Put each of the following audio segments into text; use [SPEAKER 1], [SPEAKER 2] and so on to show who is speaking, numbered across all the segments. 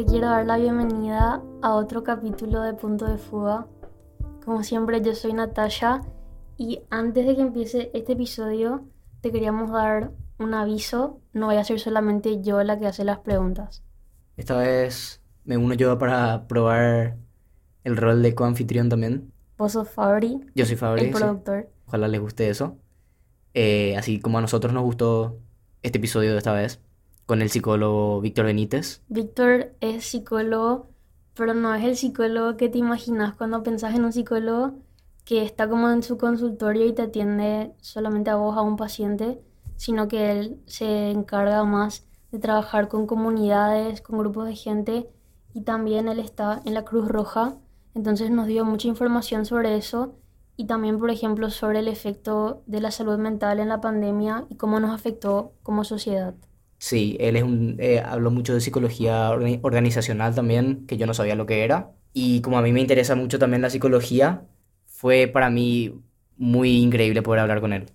[SPEAKER 1] te quiero dar la bienvenida a otro capítulo de Punto de Fuga. Como siempre, yo soy Natasha y antes de que empiece este episodio, te queríamos dar un aviso. No voy a ser solamente yo la que hace las preguntas.
[SPEAKER 2] Esta vez me uno yo para probar el rol de coanfitrión también.
[SPEAKER 1] Vos sos Fabri,
[SPEAKER 2] Yo soy Fabri,
[SPEAKER 1] el
[SPEAKER 2] sí.
[SPEAKER 1] productor.
[SPEAKER 2] Ojalá les guste eso. Eh, así como a nosotros nos gustó este episodio de esta vez, con el psicólogo Víctor Benítez.
[SPEAKER 1] Víctor es psicólogo, pero no es el psicólogo que te imaginas cuando pensás en un psicólogo que está como en su consultorio y te atiende solamente a vos, a un paciente, sino que él se encarga más de trabajar con comunidades, con grupos de gente y también él está en la Cruz Roja, entonces nos dio mucha información sobre eso y también, por ejemplo, sobre el efecto de la salud mental en la pandemia y cómo nos afectó como sociedad.
[SPEAKER 2] Sí, él es un, eh, habló mucho de psicología organi- organizacional también, que yo no sabía lo que era. Y como a mí me interesa mucho también la psicología, fue para mí muy increíble poder hablar con él.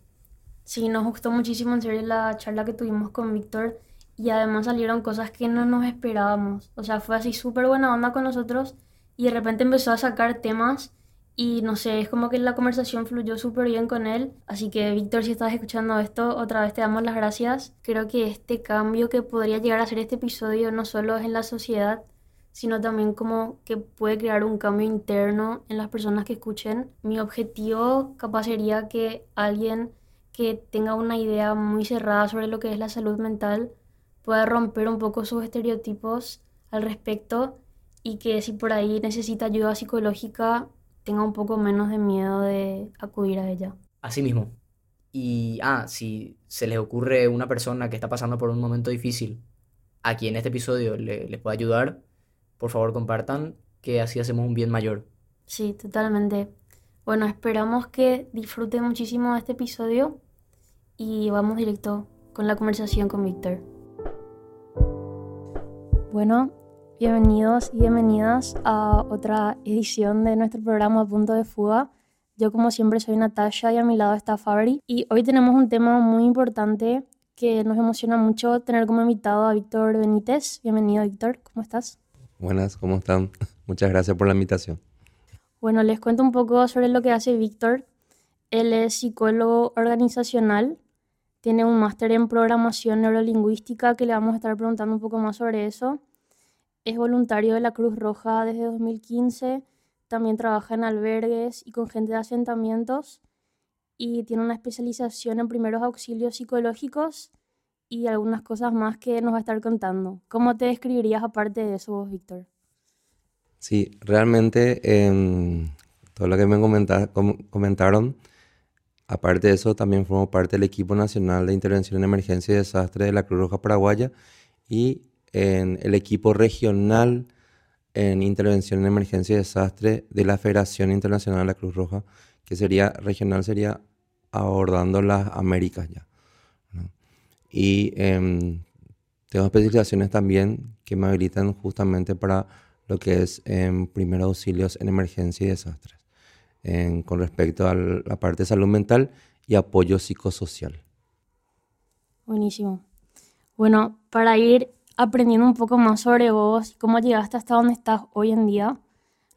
[SPEAKER 1] Sí, nos gustó muchísimo en serio la charla que tuvimos con Víctor y además salieron cosas que no nos esperábamos. O sea, fue así súper buena onda con nosotros y de repente empezó a sacar temas y no sé, es como que la conversación fluyó súper bien con él. Así que Víctor, si estás escuchando esto, otra vez te damos las gracias. Creo que este cambio que podría llegar a ser este episodio no solo es en la sociedad, sino también como que puede crear un cambio interno en las personas que escuchen. Mi objetivo capaz sería que alguien que tenga una idea muy cerrada sobre lo que es la salud mental pueda romper un poco sus estereotipos al respecto y que si por ahí necesita ayuda psicológica tenga un poco menos de miedo de acudir a ella.
[SPEAKER 2] Así mismo. Y, ah, si se les ocurre una persona que está pasando por un momento difícil, a quien este episodio le- les pueda ayudar, por favor compartan, que así hacemos un bien mayor.
[SPEAKER 1] Sí, totalmente. Bueno, esperamos que disfruten muchísimo de este episodio y vamos directo con la conversación con Víctor. Bueno, bienvenidos y bienvenidas a otra edición de nuestro programa Punto de Fuga. Yo como siempre soy Natasha y a mi lado está Fabri y hoy tenemos un tema muy importante que nos emociona mucho tener como invitado a Víctor Benítez. Bienvenido Víctor, ¿cómo estás?
[SPEAKER 3] Buenas, ¿cómo están? Muchas gracias por la invitación.
[SPEAKER 1] Bueno, les cuento un poco sobre lo que hace Víctor. Él es psicólogo organizacional, tiene un máster en programación neurolingüística que le vamos a estar preguntando un poco más sobre eso. Es voluntario de la Cruz Roja desde 2015, también trabaja en albergues y con gente de asentamientos y tiene una especialización en primeros auxilios psicológicos y algunas cosas más que nos va a estar contando. ¿Cómo te describirías aparte de eso Víctor?
[SPEAKER 3] Sí, realmente em, todo lo que me comenta- com- comentaron, aparte de eso, también formo parte del equipo nacional de intervención en emergencia y desastre de la Cruz Roja Paraguaya y en el equipo regional en intervención en emergencia y desastre de la Federación Internacional de la Cruz Roja, que sería regional, sería abordando las Américas ya. ¿no? Y em, tengo especializaciones también que me habilitan justamente para lo que es en primeros auxilios en emergencia y desastres, en- con respecto a la parte de salud mental y apoyo psicosocial.
[SPEAKER 1] Buenísimo. Bueno, para ir aprendiendo un poco más sobre vos y cómo llegaste hasta donde estás hoy en día,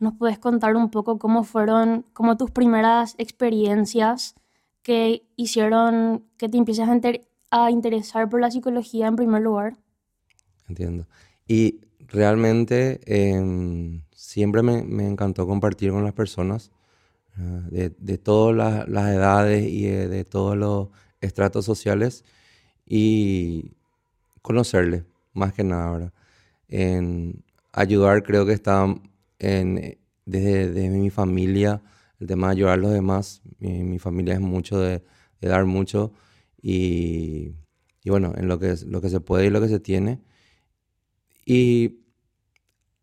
[SPEAKER 1] ¿nos puedes contar un poco cómo fueron, como tus primeras experiencias que hicieron que te empieces a, inter- a interesar por la psicología en primer lugar?
[SPEAKER 3] Entiendo. Y realmente em, siempre me, me encantó compartir con las personas ah, de, de todas las, las edades y de, de todos los estratos sociales y conocerles, más que nada, ¿verdad? En ayudar creo que está en, desde, desde mi familia, el tema de ayudar a los demás. Mi, mi familia es mucho de, de dar mucho y, y bueno, en lo que, lo que se puede y lo que se tiene. Y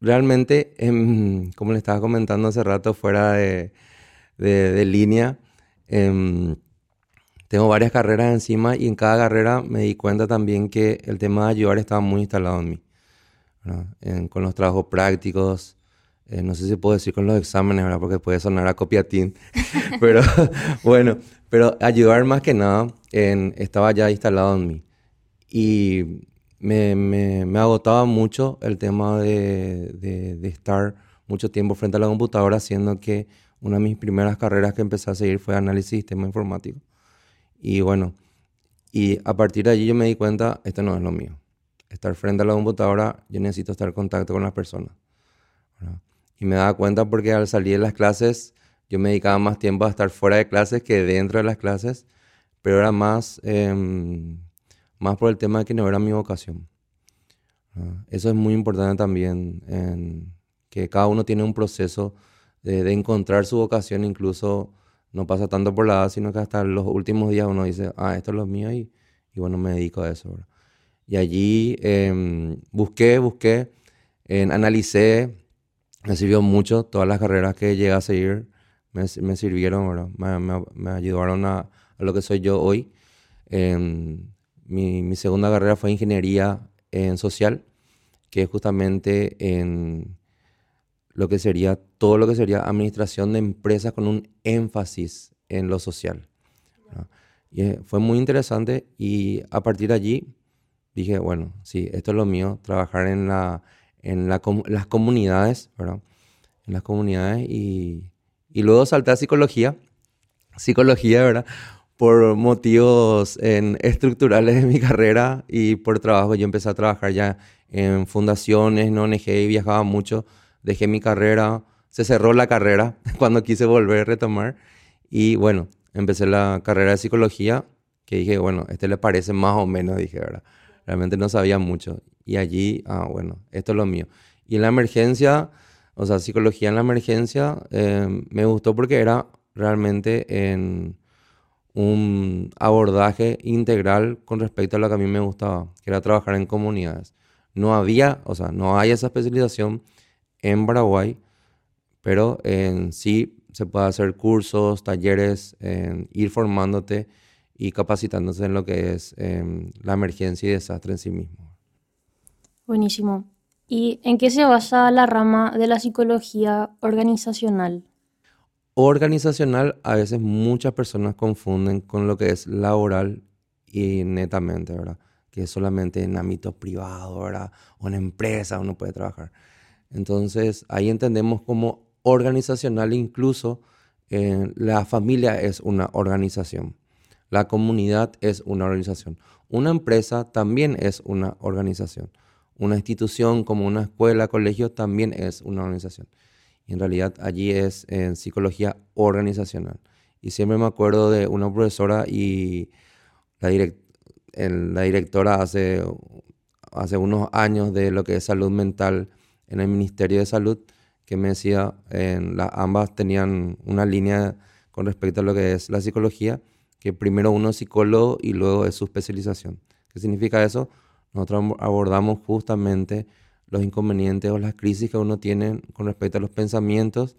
[SPEAKER 3] realmente, em, como le estaba comentando hace rato fuera de, de- de línea, em, tengo varias carreras encima y en cada carrera me di cuenta también que el tema de ayudar estaba muy instalado en mí. En- con los trabajos prácticos, eh, no sé si puedo decir con los exámenes, ¿verdad? Porque puede sonar a copiatín, pero bueno, pero ayudar más que nada en- estaba ya instalado en mí. Y me, me, me agotaba mucho el tema de, de, de estar mucho tiempo frente a la computadora, siendo que una de mis primeras carreras que empecé a seguir fue análisis de sistema informático. Y bueno, y a partir de allí yo me di cuenta, esto no es lo mío. Estar frente a la computadora, yo necesito estar en contacto con las personas. Y me daba cuenta porque al salir de las clases, yo me dedicaba más tiempo a estar fuera de clases que dentro de las clases, pero era más, em, más por el tema de que no era mi vocación. Eso es muy importante también, que cada uno tiene un proceso de, encontrar su vocación, incluso no pasa tanto por la edad, sino que hasta los últimos días uno dice, ah, esto es lo mío y, y bueno, me dedico a eso. Y allí eh, busqué, busqué, en, analicé, me sirvió mucho, todas las carreras que llegué a seguir me, sirvieron, me, ayudaron a, lo que soy yo hoy. Eh, mi, mi, segunda carrera fue ingeniería en social, que es justamente en lo que sería todo lo que sería administración de empresas con un énfasis en lo social. Y eh, fue muy interesante y a partir de allí dije, bueno, sí, esto es lo mío, trabajar en, la, en la, las comunidades, ¿verdad? En las comunidades y, y luego salté a psicología, psicología, ¿verdad? Por motivos en, estructurales de mi carrera y por trabajo. Yo empecé a trabajar ya en fundaciones, en ONG y viajaba mucho dejé mi carrera, se cerró la carrera cuando quise volver a retomar y bueno, empecé la carrera de psicología que dije, bueno, este le parece más o menos, dije, ¿verdad? Realmente no sabía mucho y allí, ah, bueno, esto es lo mío. Y en la emergencia, o sea, psicología en la emergencia, eh, me gustó porque era realmente en un abordaje integral con respecto a lo que a mí me gustaba, que era trabajar en comunidades. No había, o sea, no hay esa especialización en Paraguay, pero en sí se puede hacer cursos, talleres, en ir formándote y capacitándose en lo que es eh, la emergencia y desastre en sí mismo.
[SPEAKER 1] Buenísimo. ¿Y en qué se basa la rama de la psicología organizacional?
[SPEAKER 3] Organizacional, a veces muchas personas confunden con lo que es laboral y netamente, ¿verdad? Que es solamente en ámbito privado, ¿verdad? O en empresa uno puede trabajar. Entonces ahí entendemos como organizacional incluso eh, la familia es una organización, la comunidad es una organización, una empresa también es una organización, una institución como una escuela, colegio también es una organización. Y en realidad allí es en psicología organizacional. Y siempre me acuerdo de una profesora y la, la directora hace, hace unos años de lo que es salud mental en el Ministerio de Salud que me decía, en la, ambas tenían una línea con respecto a lo que es la psicología, que primero uno es psicólogo y luego es su especialización. ¿Qué significa eso? Nosotros abordamos justamente los inconvenientes o las crisis que uno tiene con respecto a los pensamientos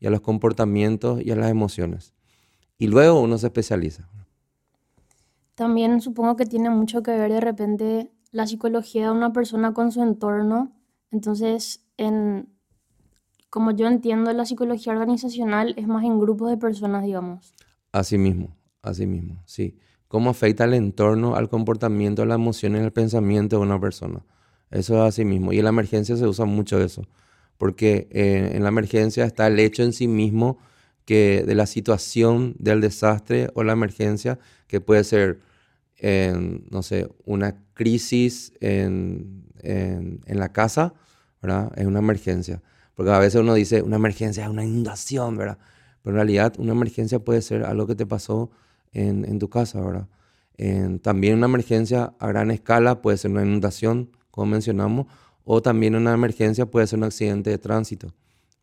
[SPEAKER 3] y a los comportamientos y a las emociones. Y luego uno se especializa.
[SPEAKER 1] También supongo que tiene mucho que ver de repente la psicología de una persona con su entorno entonces, en, como yo entiendo la psicología organizacional, es más en grupos de personas, digamos.
[SPEAKER 3] Así mismo, así mismo, sí. ¿Cómo afecta el entorno al comportamiento, a las emociones, al pensamiento de una persona? Eso es así mismo. Y en la emergencia se usa mucho eso. Porque eh, en la emergencia está el hecho en sí mismo que de la situación del desastre o la emergencia, que puede ser, no sé, una crisis en, en, en, la casa, ¿verdad? Es una emergencia. Porque a veces uno dice, una emergencia es una inundación, ¿verdad? Pero en realidad una emergencia puede ser algo que te pasó en, en tu casa, ¿verdad? En, también una emergencia a gran escala puede ser una inundación, como mencionamos, o también una emergencia puede ser un accidente de tránsito.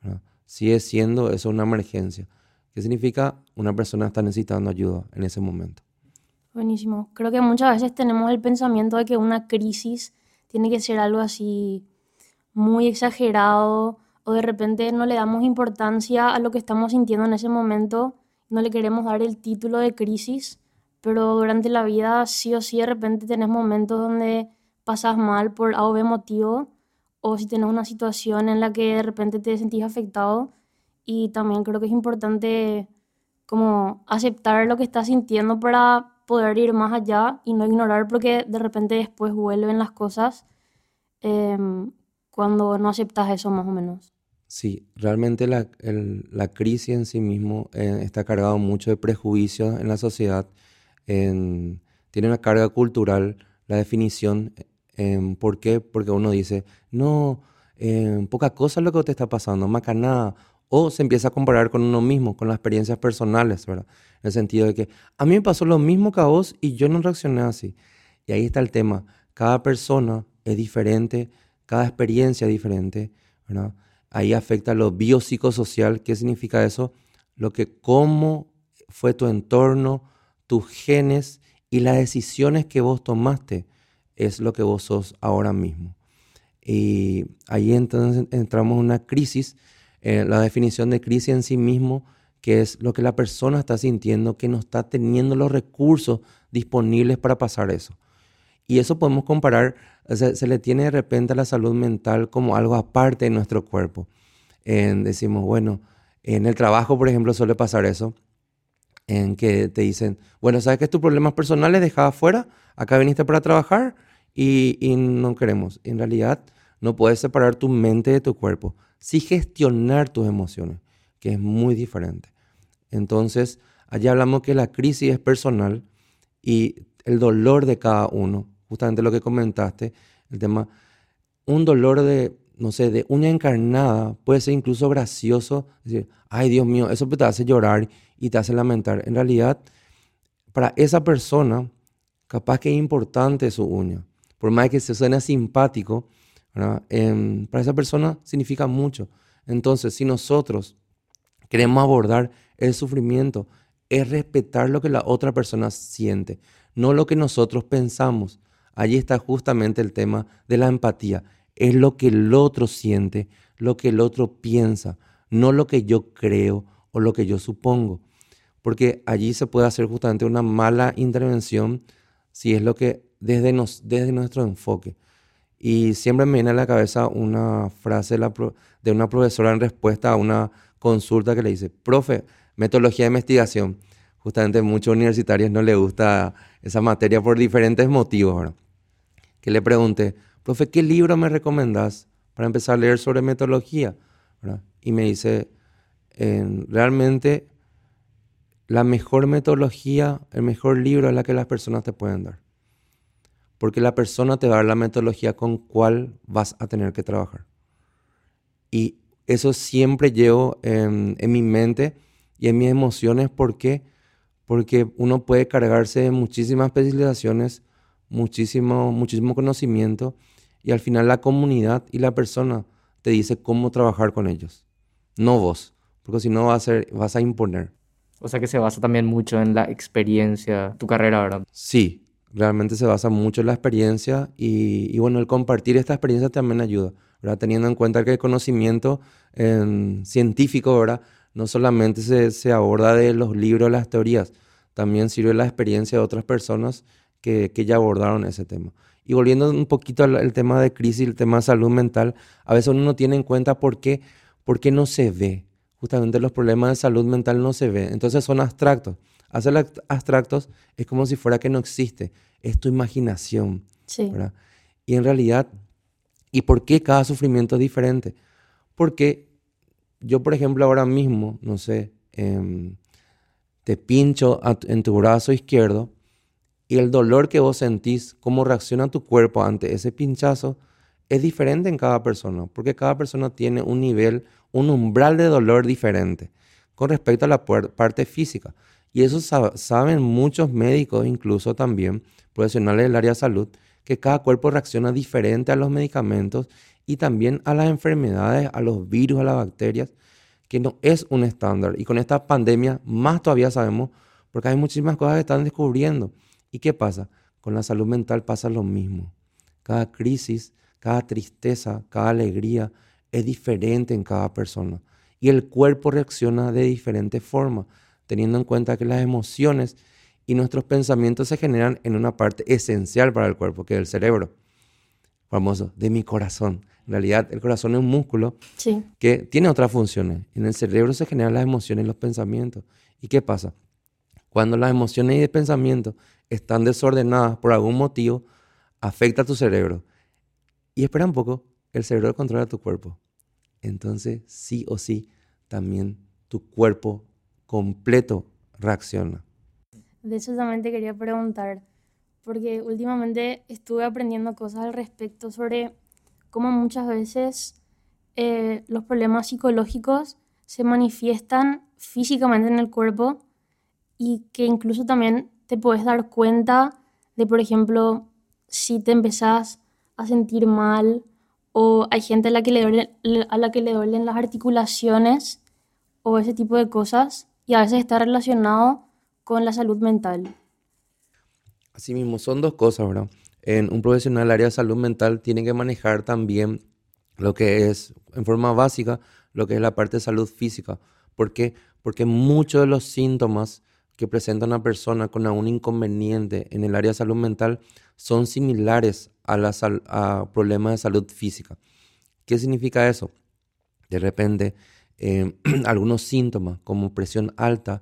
[SPEAKER 3] ¿verdad? Sigue siendo eso una emergencia. ¿Qué significa? Una persona está necesitando ayuda en ese momento.
[SPEAKER 1] Buenísimo. Creo que muchas veces tenemos el pensamiento de que una crisis tiene que ser algo así muy exagerado o de repente no le damos importancia a lo que estamos sintiendo en ese momento, no le queremos dar el título de crisis, pero durante la vida sí o sí de repente tenés momentos donde pasas mal por A o B motivo o si tenés una situación en la que de repente te sentís afectado y también creo que es importante como aceptar lo que estás sintiendo para poder ir más allá y no ignorar porque de repente después vuelven las cosas em, cuando no aceptas eso más o menos.
[SPEAKER 3] Sí, realmente la, la crisis en sí mismo eh, está cargado mucho de prejuicios en la sociedad, tiene una carga cultural, la definición, em, ¿por qué? Porque uno dice, no, em, poca cosa es lo que te está pasando, nada o se empieza a comparar con uno mismo, con las experiencias personales, ¿verdad? En el sentido de que a mí me pasó lo mismo que a vos y yo no reaccioné así. Y ahí está el tema, cada persona es diferente, cada experiencia es diferente, ¿verdad? Ahí afecta lo biopsicosocial, ¿qué significa eso? Lo que cómo fue tu entorno, tus genes y las decisiones que vos tomaste es lo que vos sos ahora mismo. Y ahí entonces entramos en una crisis eh, la definición de crisis en sí mismo, que es lo que la persona está sintiendo, que no está teniendo los recursos disponibles para pasar eso. Y eso podemos comparar, se, le tiene de repente a la salud mental como algo aparte de nuestro cuerpo. decimos, bueno, en el trabajo, por ejemplo, suele pasar eso, en que te dicen, bueno, ¿sabes que tus problemas personales dejaba afuera? Acá viniste para trabajar y, y no queremos. En realidad, no puedes separar tu mente de tu cuerpo sí gestionar tus emociones, que es muy diferente. Entonces, allá hablamos que la crisis es personal y el dolor de cada uno, justamente lo que comentaste, el tema, un dolor de, no sé, de una encarnada puede ser incluso gracioso, decir, ay Dios mío, eso te hace llorar y te hace lamentar. En realidad, para esa persona, capaz que es importante su uña, por más que se suene simpático, Em, para esa persona significa mucho. Entonces, si nosotros queremos abordar el sufrimiento, es respetar lo que la otra persona siente, no lo que nosotros pensamos. Allí está justamente el tema de la empatía. Es lo que el otro siente, lo que el otro piensa, no lo que yo creo o lo que yo supongo. Porque allí se puede hacer justamente una mala intervención si es lo que desde, nos, desde nuestro enfoque. Y siempre me viene a la cabeza una frase de una profesora en respuesta a una consulta que le dice, profe, metodología de investigación. Justamente muchos universitarios no les gusta esa materia por diferentes motivos. Que le pregunté, profe, ¿qué libro me recomendás para empezar a leer sobre metodología? Y me dice, realmente la mejor metodología, el mejor libro es la que las personas te pueden dar porque la persona te va a dar la metodología con cuál vas a tener que trabajar. Y eso siempre llevo en, mi mente y en mis emociones. ¿Por qué? Porque uno puede cargarse de muchísimas especializaciones, muchísimo, muchísimo conocimiento y al final la comunidad y la persona te dice cómo trabajar con ellos, no vos, porque si no vas a, vas a imponer.
[SPEAKER 2] O sea que se basa también mucho en la experiencia, tu carrera, ¿verdad?
[SPEAKER 3] Sí, realmente se basa mucho en la experiencia y, bueno, el compartir esta experiencia también ayuda, ¿verdad? Teniendo en cuenta que el conocimiento científico, ¿verdad? No solamente se, se, aborda de los libros, las teorías, también sirve la experiencia de otras personas que, que ya abordaron ese tema. Y volviendo un poquito al, tema de crisis, el tema de salud mental, a veces uno no tiene en cuenta por qué, por qué no se ve. Justamente los problemas de salud mental no se ven. Entonces son abstractos. Hacer abstractos es como si fuera que no existe es tu imaginación. Sí. Y en realidad, ¿y por qué cada sufrimiento es diferente? Porque yo, por ejemplo, ahora mismo, no sé, em, te pincho en tu brazo izquierdo y el dolor que vos sentís, cómo reacciona tu cuerpo ante ese pinchazo, es diferente en cada persona, porque cada persona tiene un nivel, un umbral de dolor diferente con respecto a la parte física. Y eso saben muchos médicos incluso también, profesionales del área de salud, que cada cuerpo reacciona diferente a los medicamentos y también a las enfermedades, a los virus, a las bacterias, que no es un estándar. Y con esta pandemia más todavía sabemos, porque hay muchísimas cosas que están descubriendo. ¿Y qué pasa? Con la salud mental pasa lo mismo. Cada crisis, cada tristeza, cada alegría es diferente en cada persona. Y el cuerpo reacciona de diferente forma, teniendo en cuenta que las emociones y nuestros pensamientos se generan en una parte esencial para el cuerpo, que es el cerebro, famoso, de mi corazón. En realidad, el corazón es un músculo que tiene otras funciones. En el cerebro se generan las emociones y los pensamientos. ¿Y qué pasa? Cuando las emociones y el pensamiento están desordenadas por algún motivo, afecta a tu cerebro. Y espera un poco, el cerebro controla tu cuerpo. Entonces, sí o sí, también tu cuerpo completo reacciona.
[SPEAKER 1] De eso también te quería preguntar, porque últimamente estuve aprendiendo cosas al respecto sobre cómo muchas veces eh, los problemas psicológicos se manifiestan físicamente en el cuerpo y que incluso también te puedes dar cuenta de, por ejemplo, si te empezás a sentir mal o hay gente a la que le, duelen las articulaciones o ese tipo de cosas y a veces está relacionado con la salud mental.
[SPEAKER 3] Así mismo, son dos cosas, ¿verdad? En un profesional del área de salud mental tiene que manejar también lo que es, en forma básica, lo que es la parte de salud física. ¿Por qué? Porque muchos de los síntomas que presenta una persona con algún inconveniente en el área de salud mental son similares a, la problemas de salud física. ¿Qué significa eso? De repente, em, algunos síntomas como presión alta,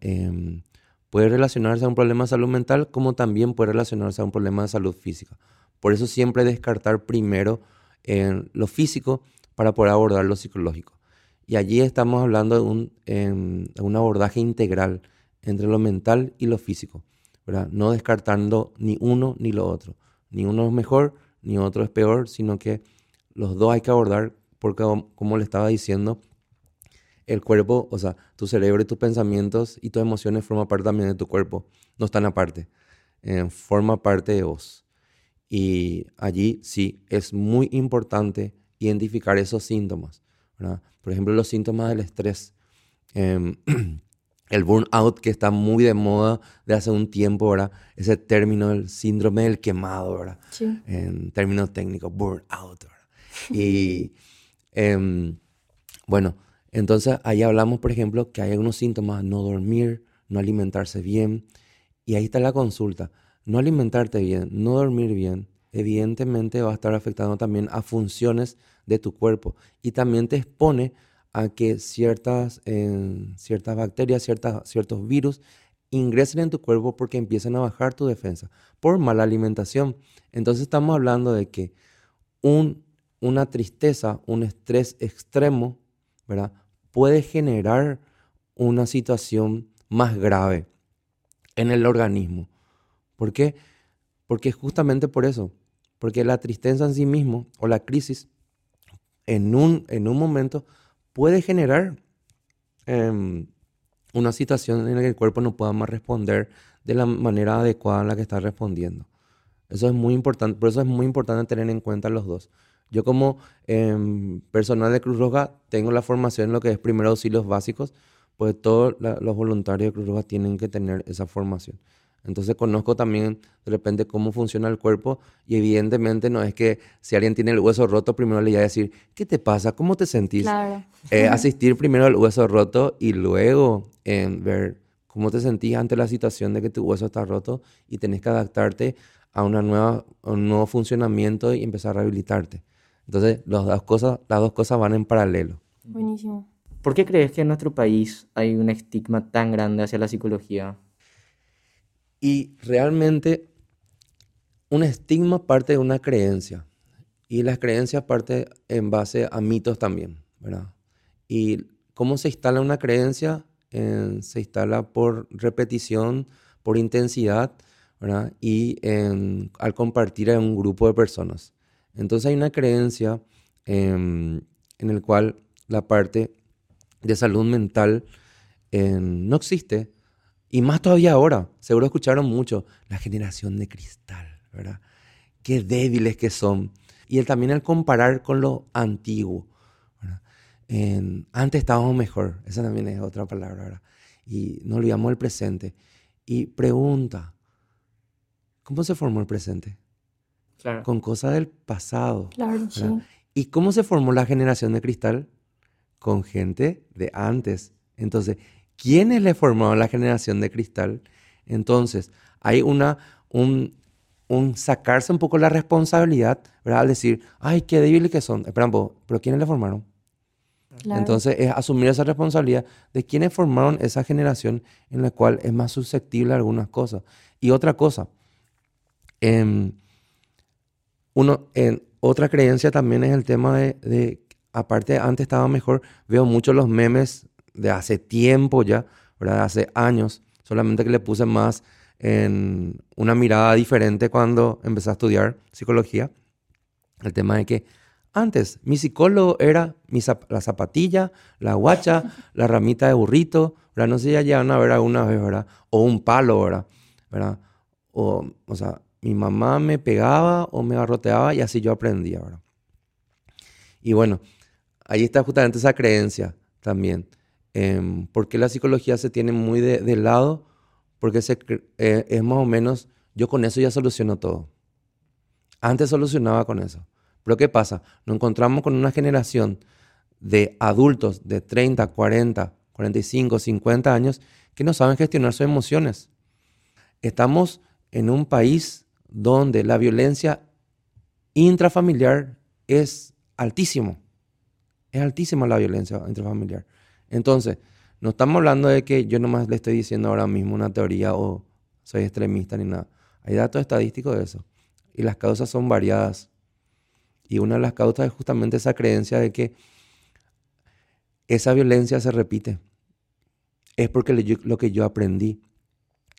[SPEAKER 3] em, puede relacionarse a un problema de salud mental como también puede relacionarse a un problema de salud física. Por eso siempre descartar primero en lo físico para poder abordar lo psicológico. Y allí estamos hablando de un, em, un abordaje integral entre lo mental y lo físico, ¿verdad? No descartando ni uno ni lo otro. Ni uno es mejor, ni otro es peor, sino que los dos hay que abordar porque, como le estaba diciendo, el cuerpo, o sea, tu cerebro y tus pensamientos y tus emociones forman parte también de tu cuerpo, no están aparte, eh, forma parte de vos. Y allí sí es muy importante identificar esos síntomas. ¿verdad? Por ejemplo, los síntomas del estrés. Eh, el burnout que está muy de moda de hace un tiempo, ¿verdad? Ese término, el síndrome del quemado, ¿verdad?
[SPEAKER 1] Sí.
[SPEAKER 3] En términos técnicos, burnout, ¿verdad? Y em, bueno, entonces ahí hablamos, por ejemplo, que hay algunos síntomas, no dormir, no alimentarse bien. Y ahí está la consulta. No alimentarte bien, no dormir bien, evidentemente va a estar afectando también a funciones de tu cuerpo y también te expone a que ciertas, ciertas bacterias, ciertas, ciertos virus ingresen en tu cuerpo porque empiezan a bajar tu defensa por mala alimentación. Entonces estamos hablando de que un, una tristeza, un estrés extremo, ¿verdad? puede generar una situación más grave en el organismo. ¿Por qué? Porque justamente por eso, porque la tristeza en sí mismo o la crisis en un, en un momento puede generar em, una situación en la que el cuerpo no pueda más responder de la manera adecuada en la que está respondiendo. Eso es muy importante, por eso es muy importante tener en cuenta los dos. Yo como em, personal de Cruz Roja tengo la formación en lo que es primeros auxilios básicos, pues todos los voluntarios de Cruz Roja tienen que tener esa formación. Entonces conozco también de repente cómo funciona el cuerpo y evidentemente no es que si alguien tiene el hueso roto, primero le voy a decir, ¿qué te pasa? ¿Cómo te sentís?
[SPEAKER 1] Claro.
[SPEAKER 3] Eh, asistir primero al hueso roto y luego en ver cómo te sentís ante la situación de que tu hueso está roto y tenés que adaptarte a, una nueva, un nuevo funcionamiento y empezar a rehabilitarte. Entonces las dos cosas, las dos cosas van en paralelo.
[SPEAKER 1] Buenísimo.
[SPEAKER 2] ¿Por qué crees que en nuestro país hay un estigma tan grande hacia la psicología?
[SPEAKER 3] Y realmente un estigma parte de una creencia. Y las creencias parte en base a mitos también, ¿verdad? Y cómo se instala una creencia, se instala por repetición, por intensidad, ¿verdad? Y al compartir en un grupo de personas. Entonces hay una creencia em, en el cual la parte de salud mental em, no existe, y más todavía ahora, seguro escucharon mucho, la generación de cristal, ¿verdad? Qué débiles que son. Y él también al comparar con lo antiguo. antes estábamos mejor, esa también es otra palabra, ¿verdad? Y no olvidamos el presente. Y pregunta, ¿cómo se formó el presente?
[SPEAKER 2] Claro.
[SPEAKER 3] Con cosas del pasado.
[SPEAKER 1] Claro, sí.
[SPEAKER 3] ¿Y cómo se formó la generación de cristal? Con gente de antes. Entonces, quiénes le formaron la generación de cristal. Entonces, hay una, un, un sacarse un poco la responsabilidad, ¿verdad? Al decir, ay, qué débiles que son. Esperan, pero ¿quiénes le formaron?
[SPEAKER 1] Claro.
[SPEAKER 3] Entonces es asumir esa responsabilidad de quienes formaron esa generación en la cual es más susceptible a algunas cosas. Y otra cosa, em, uno, en, otra creencia también es el tema de, de, aparte antes estaba mejor, veo muchos los memes de hace tiempo ya, ¿verdad? hace años, solamente que le puse más en una mirada diferente cuando empecé a estudiar psicología. El tema de que antes mi psicólogo era mi la zapatilla, la guacha, la ramita de burrito, ¿verdad? No sé si ya llegan a ver alguna vez, ¿verdad? O un palo, ¿verdad? ¿verdad? O, o sea, mi mamá me pegaba o me garroteaba y así yo aprendía, ¿verdad? Y bueno, ahí está justamente esa creencia también. Eh, ¿Por qué la psicología se tiene muy de, de lado? Porque se, eh, es más o menos, yo con eso ya soluciono todo. Antes solucionaba con eso. Pero ¿qué pasa? Nos encontramos con una generación de adultos de 30, 40, 45, 50 años que no saben gestionar sus emociones. Estamos en un país donde la violencia intrafamiliar es altísimo. Es altísima la violencia intrafamiliar. Entonces, no estamos hablando de que yo nomás le estoy diciendo ahora mismo una teoría o soy extremista ni nada. Hay datos estadísticos de eso. Y las causas son variadas. Y una de las causas es justamente esa creencia de que esa violencia se repite. Es porque lo que yo aprendí.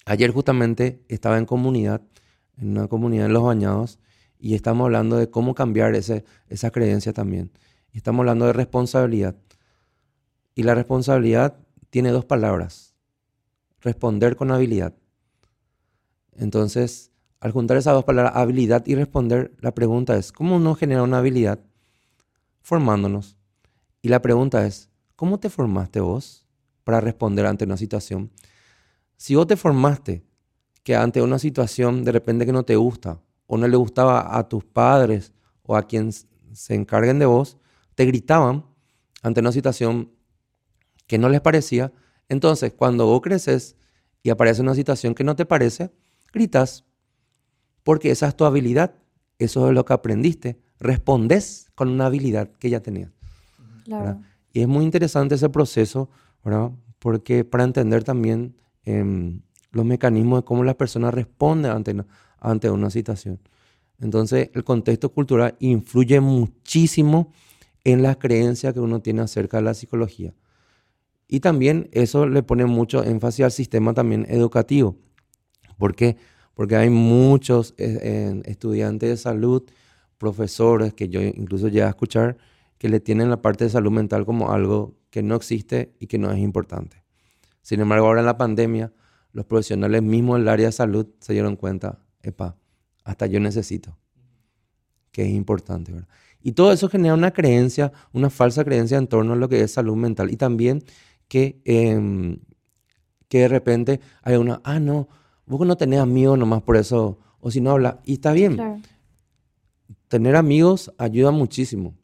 [SPEAKER 3] Ayer justamente estaba en comunidad, en una comunidad en Los Bañados, y estamos hablando de cómo cambiar ese, esa creencia también. Y estamos hablando de responsabilidad. Y la responsabilidad tiene dos palabras. Responder con habilidad. Entonces, al juntar esas dos palabras, habilidad y responder, la pregunta es, ¿cómo uno genera una habilidad? Formándonos. Y la pregunta es, ¿cómo te formaste vos para responder ante una situación? Si vos te formaste que ante una situación de repente que no te gusta o no le gustaba a tus padres o a quien se encarguen de vos, te gritaban ante una situación que no les parecía, entonces cuando vos creces y aparece una situación que no te parece, gritas, porque esa es tu habilidad, eso es lo que aprendiste, respondes con una habilidad que ya tenías.
[SPEAKER 1] Claro.
[SPEAKER 3] Y es muy interesante ese proceso, ¿verdad? porque para entender también eh, los mecanismos de cómo las personas responden ante, ante una situación. Entonces, el contexto cultural influye muchísimo en las creencias que uno tiene acerca de la psicología. Y también eso le pone mucho énfasis al sistema también educativo. ¿Por qué? Porque hay muchos eh, estudiantes de salud, profesores, que yo incluso llegué a escuchar, que le tienen la parte de salud mental como algo que no existe y que no es importante. Sin embargo, ahora en la pandemia, los profesionales mismos del área de salud se dieron cuenta, epa, hasta yo necesito, que es importante, ¿verdad? Y todo eso genera una creencia, una falsa creencia en torno a lo que es salud mental. Y también que, eh, que de repente hay una, ah, no, vos no tenés amigos nomás por eso, o si no habla, y está bien.
[SPEAKER 1] Claro.
[SPEAKER 3] Tener amigos ayuda muchísimo,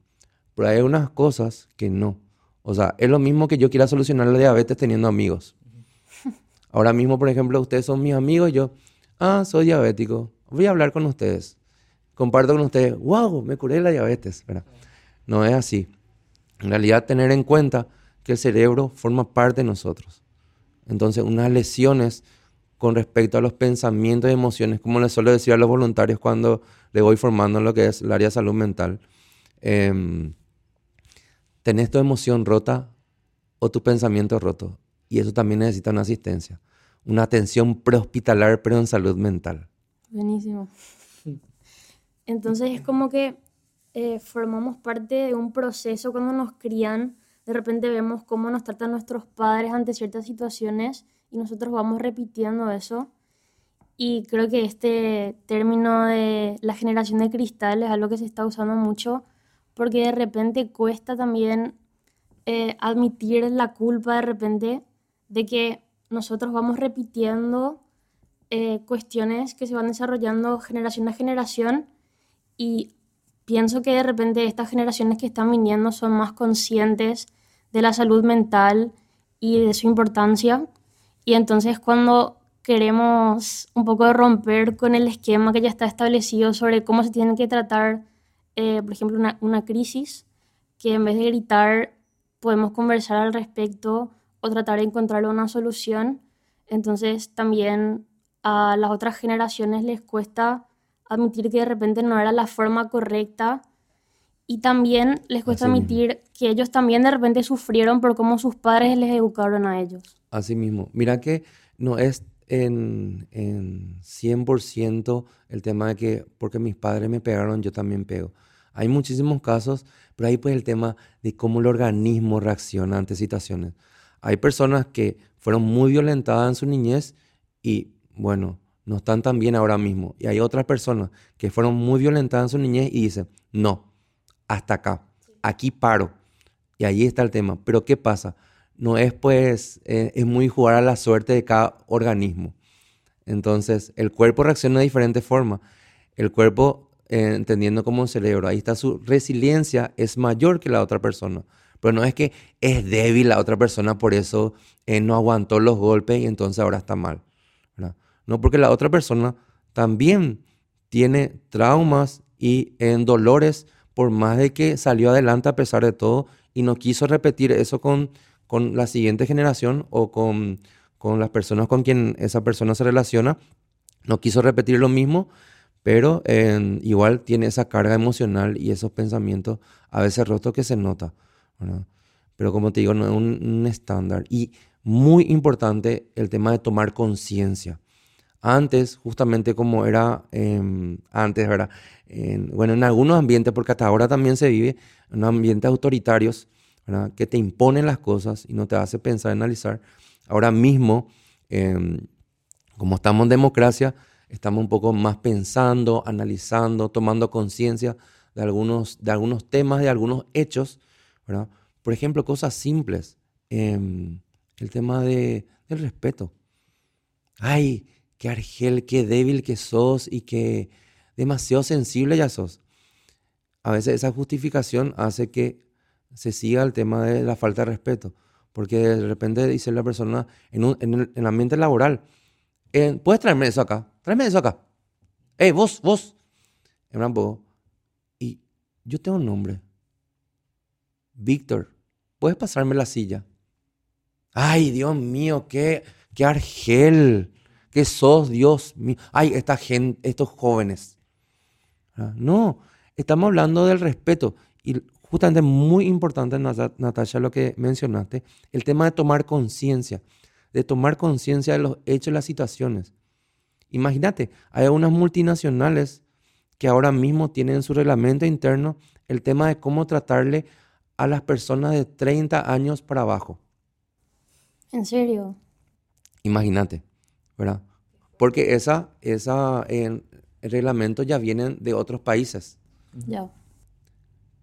[SPEAKER 3] pero hay unas cosas que no. O sea, es lo mismo que yo quiera solucionar la diabetes teniendo amigos. Ahora mismo, por ejemplo, ustedes son mis amigos y yo, ah, soy diabético, voy a hablar con ustedes. Comparto con ustedes, wow, me curé la diabetes. ¿verdad? No es así. En realidad, tener en cuenta que el cerebro forma parte de nosotros. Entonces, unas lesiones con respecto a los pensamientos y emociones, como les suelo decir a los voluntarios cuando les voy formando en lo que es el área de salud mental, eh, tenés tu emoción rota o tu pensamiento roto. Y eso también necesita una asistencia, una atención prehospitalar, pero en salud mental.
[SPEAKER 1] Buenísimo. Entonces es como que eh, formamos parte de un proceso cuando nos crían. De repente vemos cómo nos tratan nuestros padres ante ciertas situaciones y nosotros vamos repitiendo eso. Y creo que este término de la generación de cristal es algo que se está usando mucho porque de repente cuesta también eh, admitir la culpa de repente de que nosotros vamos repitiendo eh, cuestiones que se van desarrollando generación a generación y pienso que de repente estas generaciones que están viniendo son más conscientes de la salud mental y de su importancia y entonces cuando queremos un poco romper con el esquema que ya está establecido sobre cómo se tienen que tratar, eh, por ejemplo, una, una, crisis, que en vez de gritar podemos conversar al respecto o tratar de encontrar una solución. Entonces también a las otras generaciones les cuesta admitir que de repente no era la forma correcta y también les cuesta
[SPEAKER 3] Así mismo.
[SPEAKER 1] admitir que ellos también de repente sufrieron por cómo sus padres les educaron a ellos.
[SPEAKER 3] Así mismo. Mira que no es en, en 100% el tema de que porque mis padres me pegaron, yo también pego. Hay muchísimos casos, pero ahí pues el tema de cómo el organismo reacciona ante situaciones. Hay personas que fueron muy violentadas en su niñez y, bueno, no están tan bien ahora mismo. Y hay otras personas que fueron muy violentadas en su niñez y dicen, no, hasta acá, aquí paro. Y ahí está el tema. Pero ¿qué pasa? No es pues, eh, es muy jugar a la suerte de cada organismo. Entonces, el cuerpo reacciona de diferente forma. El cuerpo, eh, entendiendo como un cerebro, ahí está su resiliencia, es mayor que la otra persona. Pero no es que es débil la otra persona, por eso eh, no aguantó los golpes y entonces ahora está mal. No, porque la otra persona también tiene traumas y en dolores, por más de que salió adelante a pesar de todo y no quiso repetir eso con, con la siguiente generación o con, con las personas con quien esa persona se relaciona, no quiso repetir lo mismo, pero igual tiene esa carga emocional y esos pensamientos a veces rotos que se nota. ¿verdad? Pero como te digo, no es un estándar. Y muy importante el tema de tomar conciencia. Antes, justamente como era em, antes, ¿verdad? En- bueno, en algunos ambientes, porque hasta ahora también se vive en ambientes autoritarios, ¿verdad? Que te imponen las cosas y no te hace pensar, analizar. Ahora mismo, em, como estamos en democracia, estamos un poco más pensando, analizando, tomando conciencia de algunos, de algunos temas, de algunos hechos, ¿verdad? Por ejemplo, cosas simples. em, el tema de, del respeto. Ay, qué argel, qué débil que sos y qué demasiado sensible ya sos. A veces esa justificación hace que se siga el tema de la falta de respeto. Porque de repente dice la persona en, un- en el, en el ambiente laboral, eh, ¿puedes traerme eso acá? Tráeme eso acá. Hey, vos, vos. Y yo tengo un nombre. Víctor, ¿puedes pasarme la silla? Ay, Dios mío, qué, qué argel, que sos, Dios mío. Ay, esta gente, estos jóvenes. Ah, No, estamos hablando del respeto. Y justamente muy importante, Nata- Natasha, lo que mencionaste, el tema de tomar conciencia, de tomar conciencia de los hechos y las situaciones. Imagínate, hay unas multinacionales que ahora mismo tienen en su reglamento interno el tema de cómo tratarle a las personas de 30 años para abajo.
[SPEAKER 1] En serio.
[SPEAKER 3] Imagínate, ¿verdad? Porque esa, esa eh, reglamento ya vienen de otros países.
[SPEAKER 1] Ya.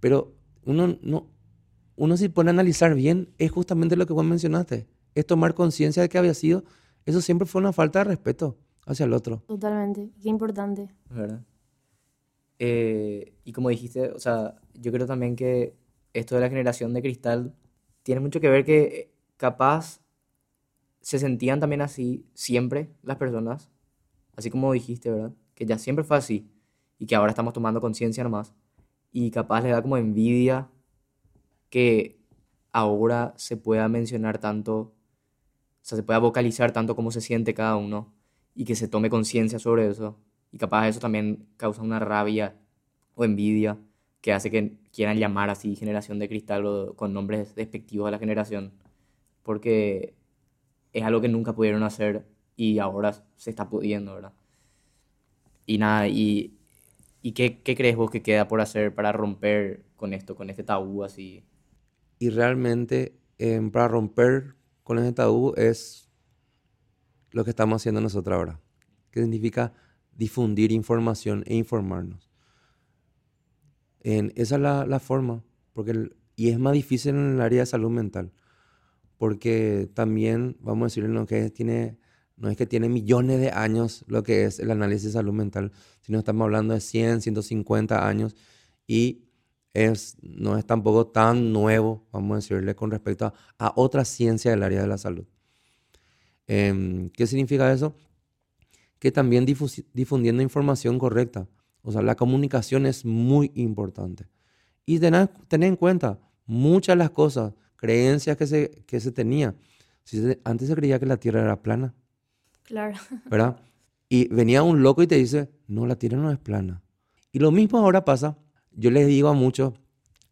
[SPEAKER 3] Pero uno no, uno si pone a analizar bien, es justamente lo que vos mencionaste. Es tomar conciencia de que había sido, eso siempre fue una falta de respeto hacia el otro.
[SPEAKER 1] Totalmente. Qué importante.
[SPEAKER 2] ¿verdad? Eh, y como dijiste, o sea, yo creo también que esto de la generación de cristal tiene mucho que ver que capaz se sentían también así siempre las personas, así como dijiste, ¿verdad? Que ya siempre fue así y que ahora estamos tomando conciencia nomás y capaz le da como envidia que ahora se pueda mencionar tanto, o sea, se pueda vocalizar tanto cómo se siente cada uno y que se tome conciencia sobre eso. Y capaz eso también causa una rabia o envidia que hace que quieran llamar así generación de cristal o con nombres despectivos a la generación. Porque es algo que nunca pudieron hacer y ahora se está pudiendo, ¿verdad? Y nada, y, ¿y qué, qué crees vos que queda por hacer para romper con esto, con este tabú así?
[SPEAKER 3] Y realmente em, para romper con ese tabú es lo que estamos haciendo nosotros ahora, que significa difundir información e informarnos. En, esa es la, la forma, porque y es más difícil en el área de salud mental, porque también, vamos a decir, en lo que tiene, no es que tiene millones de años lo que es el análisis de salud mental, sino estamos hablando de 100, 150 años y es, no es tampoco tan nuevo, vamos a decirle, con respecto a, a otra ciencia del área de la salud. Em, ¿qué significa eso? Que también difundiendo información correcta. O sea, la comunicación es muy importante. Y tener, tener en cuenta, muchas de las cosas creencias que se, que se tenía. Si se- antes se creía que la Tierra era plana,
[SPEAKER 1] Claro.
[SPEAKER 3] ¿verdad? Y venía un loco y te dice, no, la Tierra no es plana. Y lo mismo ahora pasa. Yo les digo a muchos,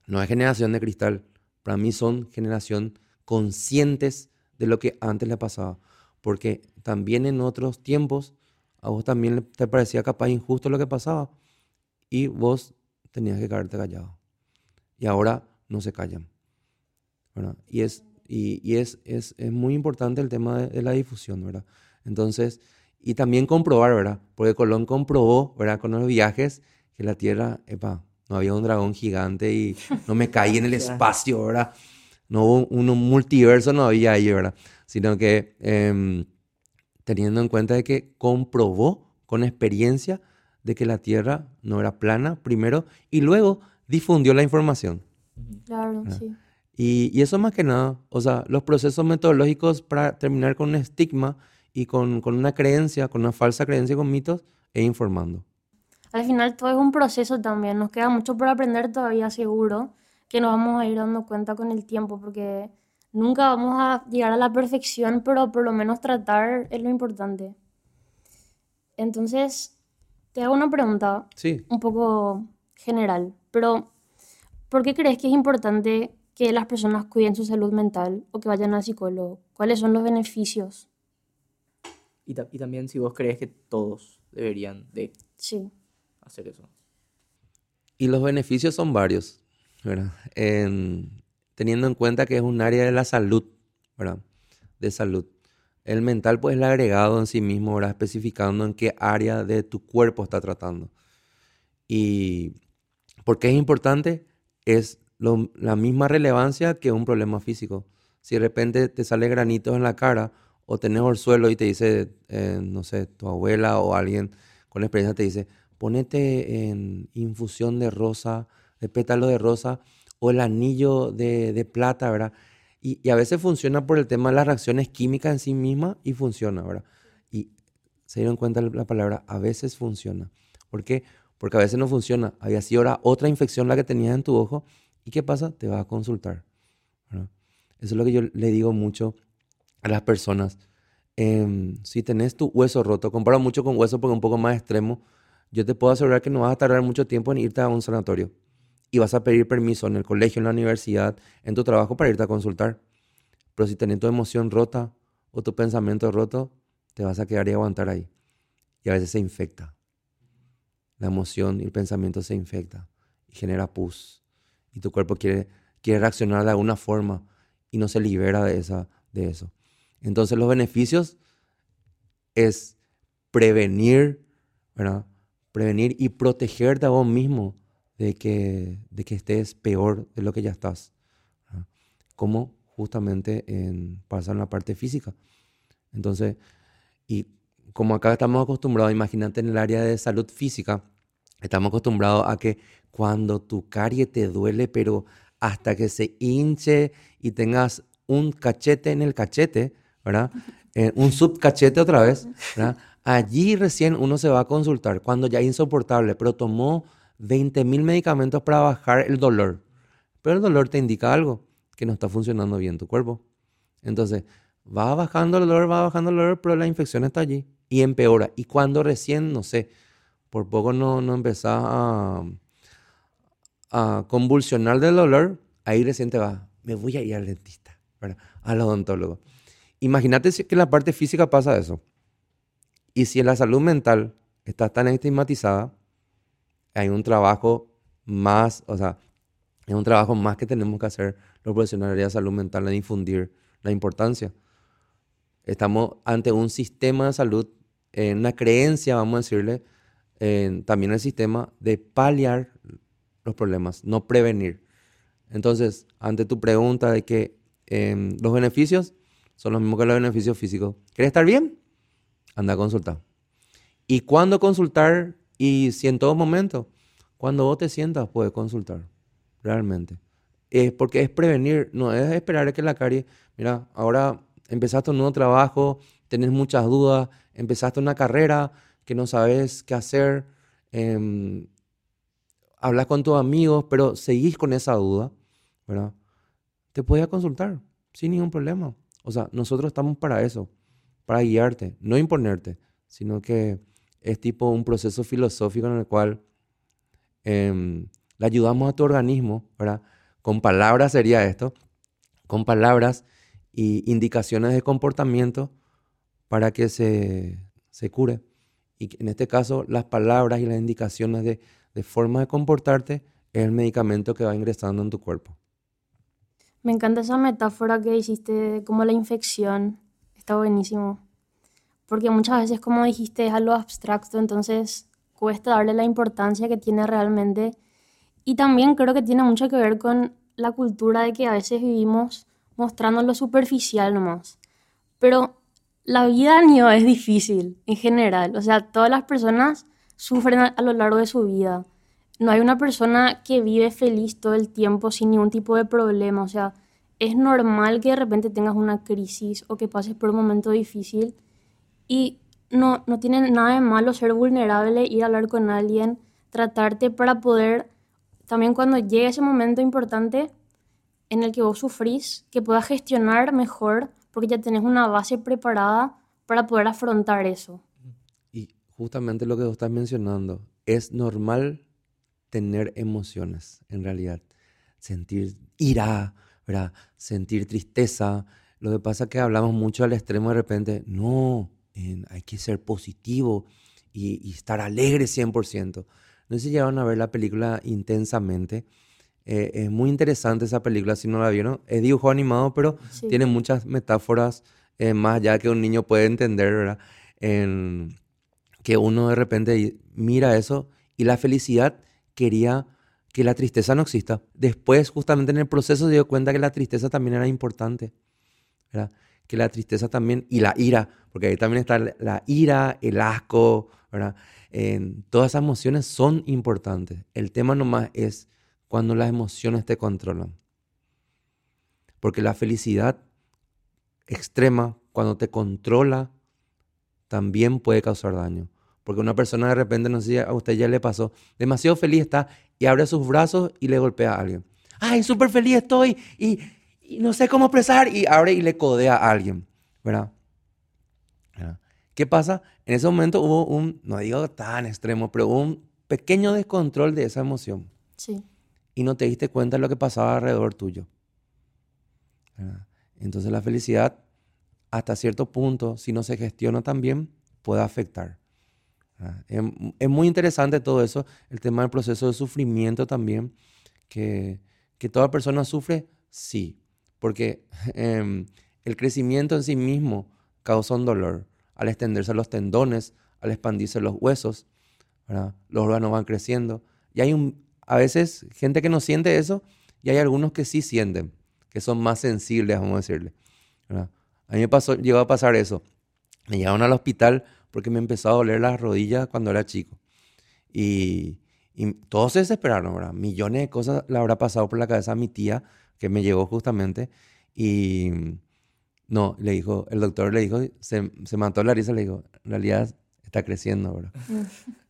[SPEAKER 3] no es generación de cristal, para mí son generación conscientes de lo que antes le pasaba. Porque también en otros tiempos a vos también te parecía capaz injusto lo que pasaba y vos tenías que quedarte callado. Y ahora no se callan. ¿Verdad? Y, es, y, y es, es, es muy importante el tema de, de la difusión, ¿verdad? Entonces, y también comprobar, ¿verdad? Porque Colón comprobó, ¿verdad? Con los viajes que la Tierra, epa, no había un dragón gigante y no me caí en el espacio, ¿verdad? No hubo un, un multiverso, no había ahí, ¿verdad? Sino que em, teniendo en cuenta de que comprobó con experiencia de que la Tierra no era plana, primero, y luego difundió la información.
[SPEAKER 1] Claro, sí.
[SPEAKER 3] Y, y eso más que nada, o sea, los procesos metodológicos para terminar con un estigma y con, con una creencia, con una falsa creencia y con mitos, es informando.
[SPEAKER 1] Al final todo es un proceso también. Nos queda mucho por aprender todavía, seguro, que nos vamos a ir dando cuenta con el tiempo, porque nunca vamos a llegar a la perfección, pero por lo menos tratar es lo importante. Entonces, te hago una pregunta
[SPEAKER 3] Sí,
[SPEAKER 1] un poco general, pero ¿por qué crees que es importante que las personas cuiden su salud mental o que vayan al psicólogo? ¿Cuáles son los beneficios?
[SPEAKER 2] Y, ta- y también si vos crees que todos deberían de
[SPEAKER 1] Sí,
[SPEAKER 2] hacer eso.
[SPEAKER 3] y los beneficios son varios, ¿verdad? En- teniendo en cuenta que es un área de la salud, ¿verdad? De salud. El mental, pues, es el agregado en sí mismo, ¿verdad? Especificando en qué área de tu cuerpo está tratando. Y ¿por qué es importante? Es la misma relevancia que un problema físico. Si de repente te sale granitos en la cara o tenés orzuelo y te dice, eh, no sé, tu abuela o alguien con experiencia te dice, ponete en infusión de rosa, de pétalo de rosa o el anillo de, de plata, ¿verdad? Y, y a veces funciona por el tema de las reacciones químicas en sí misma y funciona, ¿verdad? Y se dieron cuenta la palabra, a veces funciona. ¿Por qué? Porque a veces no funciona. Había sido ahora otra infección la que tenías en tu ojo. ¿Y qué pasa? Te vas a consultar. ¿verdad? Eso es lo que yo le digo mucho a las personas. Em, si tenés tu hueso roto, comparo mucho con hueso porque es un poco más extremo, yo te puedo asegurar que no vas a tardar mucho tiempo en irte a un sanatorio. Y vas a pedir permiso en el colegio, en la universidad, en tu trabajo para irte a consultar. Pero si tenés tu emoción rota o tu pensamiento roto, te vas a quedar y aguantar ahí. Y a veces se infecta. La emoción y el pensamiento se infecta y genera pus. Y tu cuerpo quiere, quiere reaccionar de alguna forma y no se libera de, esa, de eso. Entonces los beneficios es prevenir, ¿verdad? Prevenir y protegerte a vos mismo de que, de que estés peor de lo que ya estás. Como justamente en, pasa en la parte física. Entonces, y como acá estamos acostumbrados, imagínate en el área de salud física, estamos acostumbrados a que cuando tu carie te duele, pero hasta que se hinche y tengas un cachete en el cachete, ¿verdad? Eh, un subcachete otra vez, ¿verdad? Allí recién uno se va a consultar, cuando ya es insoportable, pero tomó 20 mil medicamentos para bajar el dolor. Pero el dolor te indica algo, que no está funcionando bien tu cuerpo. Entonces, va bajando el dolor, va bajando el dolor, pero la infección está allí y empeora. Y cuando recién, no sé, por poco no, no empezás a, a convulsionar del dolor, ahí recién te va, me voy a ir al dentista, ¿verdad? al odontólogo. Imagínate que en la parte física pasa eso. Y si en la salud mental está tan estigmatizada, hay un trabajo más, o sea, es un trabajo más que tenemos que hacer los profesionales de salud mental de difundir la importancia. Estamos ante un sistema de salud, en una creencia, vamos a decirle, en también el sistema de paliar los problemas, no prevenir. Entonces, ante tu pregunta de que em, los beneficios son los mismos que los beneficios físicos, ¿quieres estar bien? Anda a consultar. ¿Y cuándo consultar? Y si en todo momento, cuando vos te sientas, puedes consultar, realmente. Es porque es prevenir, no es esperar a que la carie, mira, ahora empezaste un nuevo trabajo, tenés muchas dudas, empezaste una carrera que no sabes qué hacer, em, hablas con tus amigos, pero seguís con esa duda, ¿verdad? te podía consultar sin ningún problema. O sea, nosotros estamos para eso, para guiarte, no imponerte, sino que es tipo un proceso filosófico en el cual em, le ayudamos a tu organismo, ¿verdad? Con palabras sería esto, con palabras y indicaciones de comportamiento para que se, se cure. Y en este caso, las palabras y las indicaciones de, de forma de comportarte es el medicamento que va ingresando en tu cuerpo.
[SPEAKER 1] Me encanta esa metáfora que hiciste como la infección. Está buenísimo. Porque muchas veces, como dijiste, es algo abstracto, entonces cuesta darle la importancia que tiene realmente. Y también creo que tiene mucho que ver con la cultura de que a veces vivimos mostrando lo superficial nomás. Pero la vida niño es difícil en general. O sea, todas las personas sufren a, a lo largo de su vida. No hay una persona que vive feliz todo el tiempo sin ningún tipo de problema. O sea, es normal que de repente tengas una crisis o que pases por un momento difícil y no, no tiene nada de malo ser vulnerable, ir a hablar con alguien, tratarte para poder, también cuando llegue ese momento importante en el que vos sufrís, que puedas gestionar mejor porque ya tenés una base preparada para poder afrontar eso.
[SPEAKER 3] Y justamente lo que vos estás mencionando, es normal tener emociones, en realidad. Sentir ira, ¿verdad? sentir tristeza. Lo que pasa es que hablamos mucho al extremo de repente, no, hay que ser positivo y, estar alegre 100%. No sé si llegaron a ver la película intensamente. Eh, es muy interesante esa película, si no la vieron. Es dibujo animado, pero tiene muchas metáforas eh, más allá que un niño puede entender, ¿verdad? En, que uno de repente mira eso y la felicidad quería que la tristeza no exista. Después, justamente en el proceso, se dio cuenta que la tristeza también era importante. ¿verdad? que la tristeza también y la ira, porque ahí también está la ira, el asco, ¿verdad? todas esas emociones son importantes. El tema nomás es cuando las emociones te controlan. Porque la felicidad extrema, cuando te controla, también puede causar daño. Porque una persona de repente, no sé si a usted ya le pasó, demasiado feliz está y abre sus brazos y le golpea a alguien. ¡Ay, súper feliz estoy! Y no sé cómo expresar y abre y le codea a alguien, ¿verdad? ¿Qué pasa? En ese momento hubo un, no digo tan extremo, pero hubo un pequeño descontrol de esa emoción.
[SPEAKER 1] Sí.
[SPEAKER 3] Y no te diste cuenta de lo que pasaba alrededor tuyo. Entonces la felicidad, hasta cierto punto, si no se gestiona también, puede afectar. Es, es, muy interesante todo eso, el tema del proceso de sufrimiento también, que, que toda persona sufre, sí, porque em, el crecimiento en sí mismo causa un dolor. Al extenderse los tendones, al expandirse los huesos, los órganos van creciendo. Y hay un, a veces gente que no siente eso y hay algunos que sí sienten, que son más sensibles, vamos a decirle. A mí me pasó, llegó a pasar eso. Me llevaron al hospital porque me empezó a doler las rodillas cuando era chico. Y, todos se desesperaron, ¿verdad? Millones de cosas le habrá pasado por la cabeza a mi tía que me llegó justamente y no, le dijo, el doctor le dijo, se, se mató la risa, le dijo, en realidad está creciendo, ¿verdad?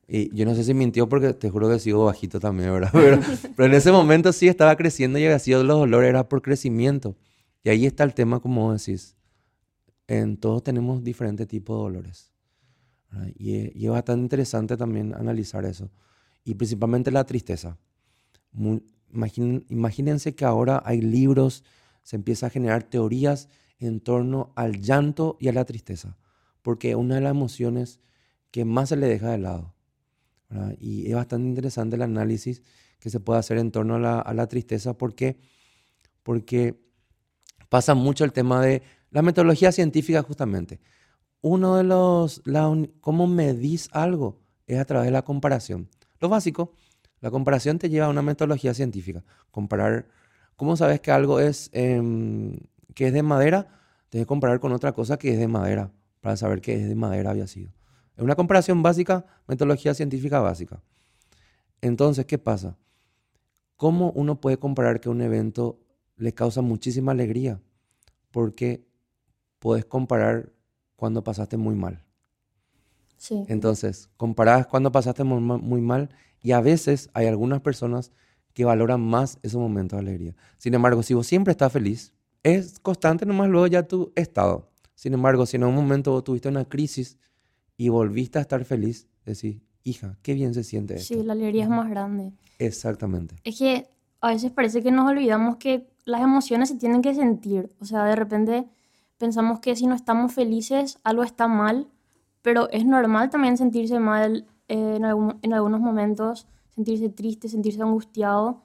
[SPEAKER 3] Y yo no sé si mintió porque te juro que sigo bajito también, ¿verdad? Pero, pero en ese momento sí estaba creciendo y sido los dolores, era por crecimiento. Y ahí está el tema, como decís, en todos tenemos diferentes tipos de dolores. Y y es, bastante interesante también analizar eso. Y principalmente la tristeza. Muy, imagínense que ahora hay libros, se empieza a generar teorías en torno al llanto y a la tristeza, porque una de las emociones que más se le deja de lado. Y es bastante interesante el análisis que se puede hacer en torno a la, tristeza, porque, pasa mucho el tema de la metodología científica justamente. Uno de los, cómo medís algo es a través de la comparación. Lo básico, la comparación te lleva a una metodología científica. Comparar, ¿cómo sabes que algo es, em, que es de madera? Que comparar con otra cosa que es de madera para saber que es de madera había sido. Es una comparación básica, metodología científica básica. Entonces, ¿qué pasa? ¿Cómo uno puede comparar que un evento le causa muchísima alegría? Porque puedes comparar cuando pasaste muy mal.
[SPEAKER 1] Sí.
[SPEAKER 3] Entonces, comparás cuando pasaste muy mal y a veces hay algunas personas que valoran más esos momentos de alegría. Sin embargo, si vos siempre estás feliz, es constante nomás luego ya tu estado. Sin embargo, si en un momento vos tuviste una crisis y volviste a estar feliz, decís, hija, qué bien se siente esto.
[SPEAKER 1] Sí, la alegría es más grande.
[SPEAKER 3] Exactamente.
[SPEAKER 1] Es que a veces parece que nos olvidamos que las emociones se tienen que sentir. O sea, de repente pensamos que si no estamos felices, algo está mal, pero es normal también sentirse mal eh, en, en algunos momentos, sentirse triste, sentirse angustiado.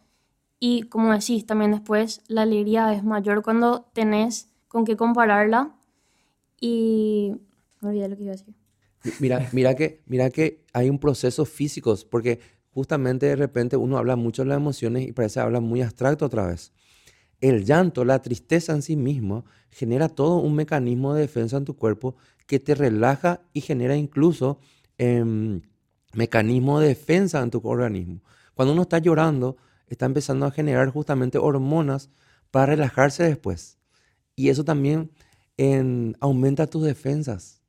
[SPEAKER 1] Y como decís, también después la alegría es mayor cuando tenés con qué compararla. Y me olvidé lo que iba a decir.
[SPEAKER 3] Mira, mira, que, mira que hay un proceso físico, porque justamente de repente uno habla mucho de las emociones y parece habla muy abstracto otra vez. El llanto, la tristeza en sí mismo, genera todo un mecanismo de defensa en tu cuerpo que te relaja y genera incluso eh, mecanismo de defensa en tu organismo. Cuando uno está llorando, está empezando a generar justamente hormonas para relajarse después. Y eso también aumenta tus defensas.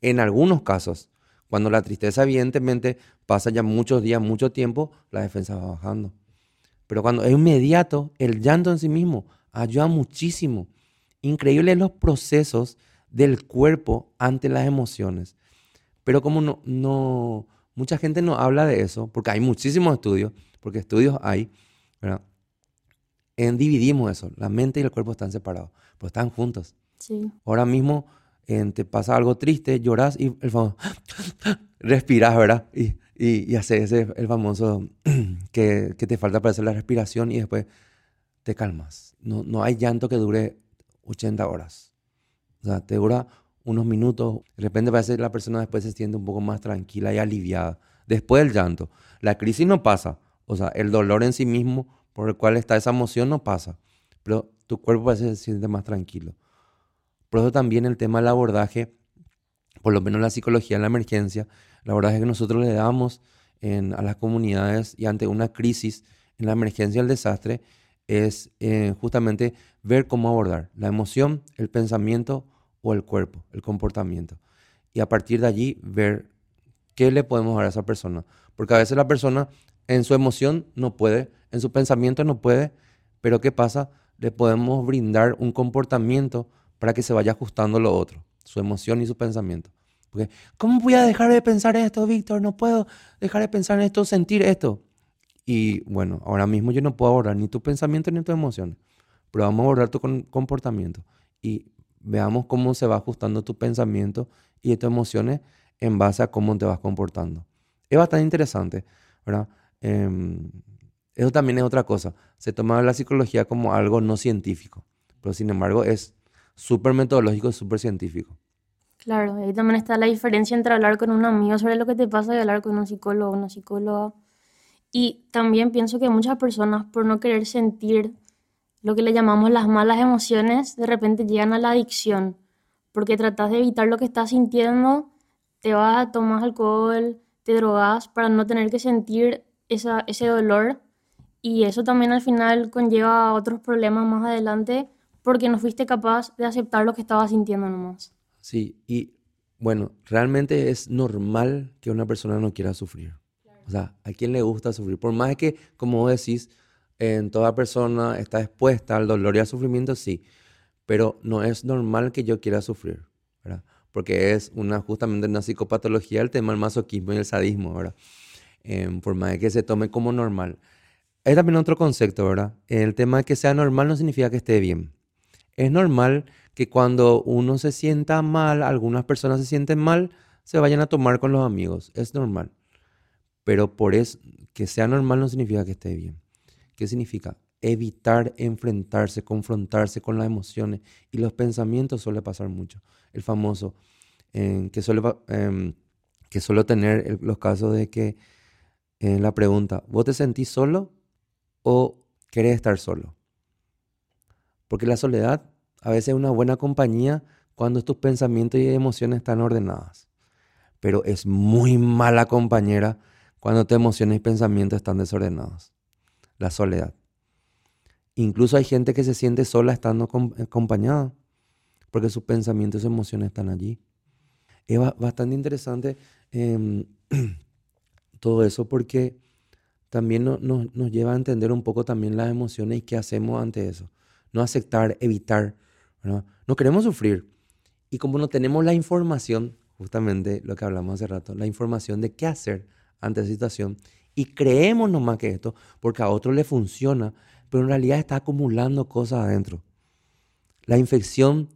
[SPEAKER 3] En algunos casos, cuando la tristeza evidentemente pasa ya muchos días, mucho tiempo, la defensa va bajando. Pero cuando es inmediato, el llanto en sí mismo ayuda muchísimo. Increíble los procesos del cuerpo ante las emociones. Pero como no, no, Mucha gente no habla de eso, porque hay muchísimos estudios, porque estudios hay, ¿verdad? En dividimos eso, la mente y el cuerpo están separados, pero están juntos.
[SPEAKER 1] Sí.
[SPEAKER 3] Ahora mismo te pasa algo triste, lloras y el famoso, respiras, ¿verdad? Y, y, y haces ese, el famoso que, que, te falta para hacer la respiración y después te calmas. No, no hay llanto que dure 80 horas. O sea, te dura unos minutos, de repente parece que la persona después se siente un poco más tranquila y aliviada. Después del llanto, la crisis no pasa, o sea, el dolor en sí mismo por el cual está esa emoción no pasa, pero tu cuerpo parece que se siente más tranquilo. Por eso también el tema del abordaje, por lo menos la psicología en la emergencia, el abordaje que nosotros le damos a las comunidades y ante una crisis en la emergencia, el desastre, es eh, justamente ver cómo abordar la emoción, el pensamiento o el cuerpo, el comportamiento. Y a partir de allí ver qué le podemos dar a esa persona. Porque a veces la persona en su emoción no puede, en su pensamiento no puede, pero ¿qué pasa? Le podemos brindar un comportamiento para que se vaya ajustando lo otro, su emoción y su pensamiento. Porque, ¿cómo voy a dejar de pensar esto, Víctor? No puedo dejar de pensar en esto, sentir esto. Y bueno, ahora mismo yo no puedo abordar ni tu pensamiento ni tus emociones, pero vamos a abordar tu comportamiento. Y veamos cómo se va ajustando tu pensamiento y tus emociones en base a cómo te vas comportando. Es bastante interesante, ¿verdad? Em, eso también es otra cosa. Se toma la psicología como algo no científico, pero sin embargo es súper metodológico, súper científico.
[SPEAKER 1] Claro, ahí también está la diferencia entre hablar con un amigo sobre lo que te pasa y hablar con un psicólogo o una psicóloga. Y también pienso que muchas personas, por no querer sentir lo que le llamamos las malas emociones, de repente llegan a la adicción, porque tratas de evitar lo que estás sintiendo, te vas, tomas alcohol, te drogas para no tener que sentir ese dolor y eso también al final conlleva a otros problemas más adelante porque no fuiste capaz de aceptar lo que estabas sintiendo nomás.
[SPEAKER 3] Sí, y bueno, realmente es normal que una persona no quiera sufrir. O sea, ¿a quién le gusta sufrir? Por más que, como vos decís, en toda persona está expuesta al dolor y al sufrimiento, sí, pero no es normal que yo quiera sufrir, ¿verdad? Porque es una, justamente una psicopatología el tema del masoquismo y el sadismo, ¿verdad? En forma de que se tome como normal. Hay también otro concepto, ¿verdad? El tema de que sea normal no significa que esté bien. Es normal que cuando uno se sienta mal, algunas personas se sienten mal, se vayan a tomar con los amigos. Es normal. Pero por eso, que sea normal no significa que esté bien. ¿Qué significa? Evitar enfrentarse, confrontarse con las emociones y los pensamientos suele pasar mucho. El famoso, que, suele, em, que suelo tener los casos de que en la pregunta, ¿vos te sentís solo o querés estar solo? Porque la soledad a veces es una buena compañía cuando tus pensamientos y emociones están ordenadas. Pero es muy mala compañera cuando tus emociones y pensamientos están desordenados la soledad. Incluso hay gente que se siente sola estando acompañada, porque sus pensamientos y emociones están allí. Es bastante interesante em, todo eso porque también no- no- nos lleva a entender un poco también las emociones y qué hacemos ante eso. No aceptar, evitar. No queremos sufrir. Y como no tenemos la información, justamente lo que hablamos hace rato, la información de qué hacer ante esa situación, y creemos nomás que esto, porque a otro le funciona, pero en realidad está acumulando cosas adentro. La infección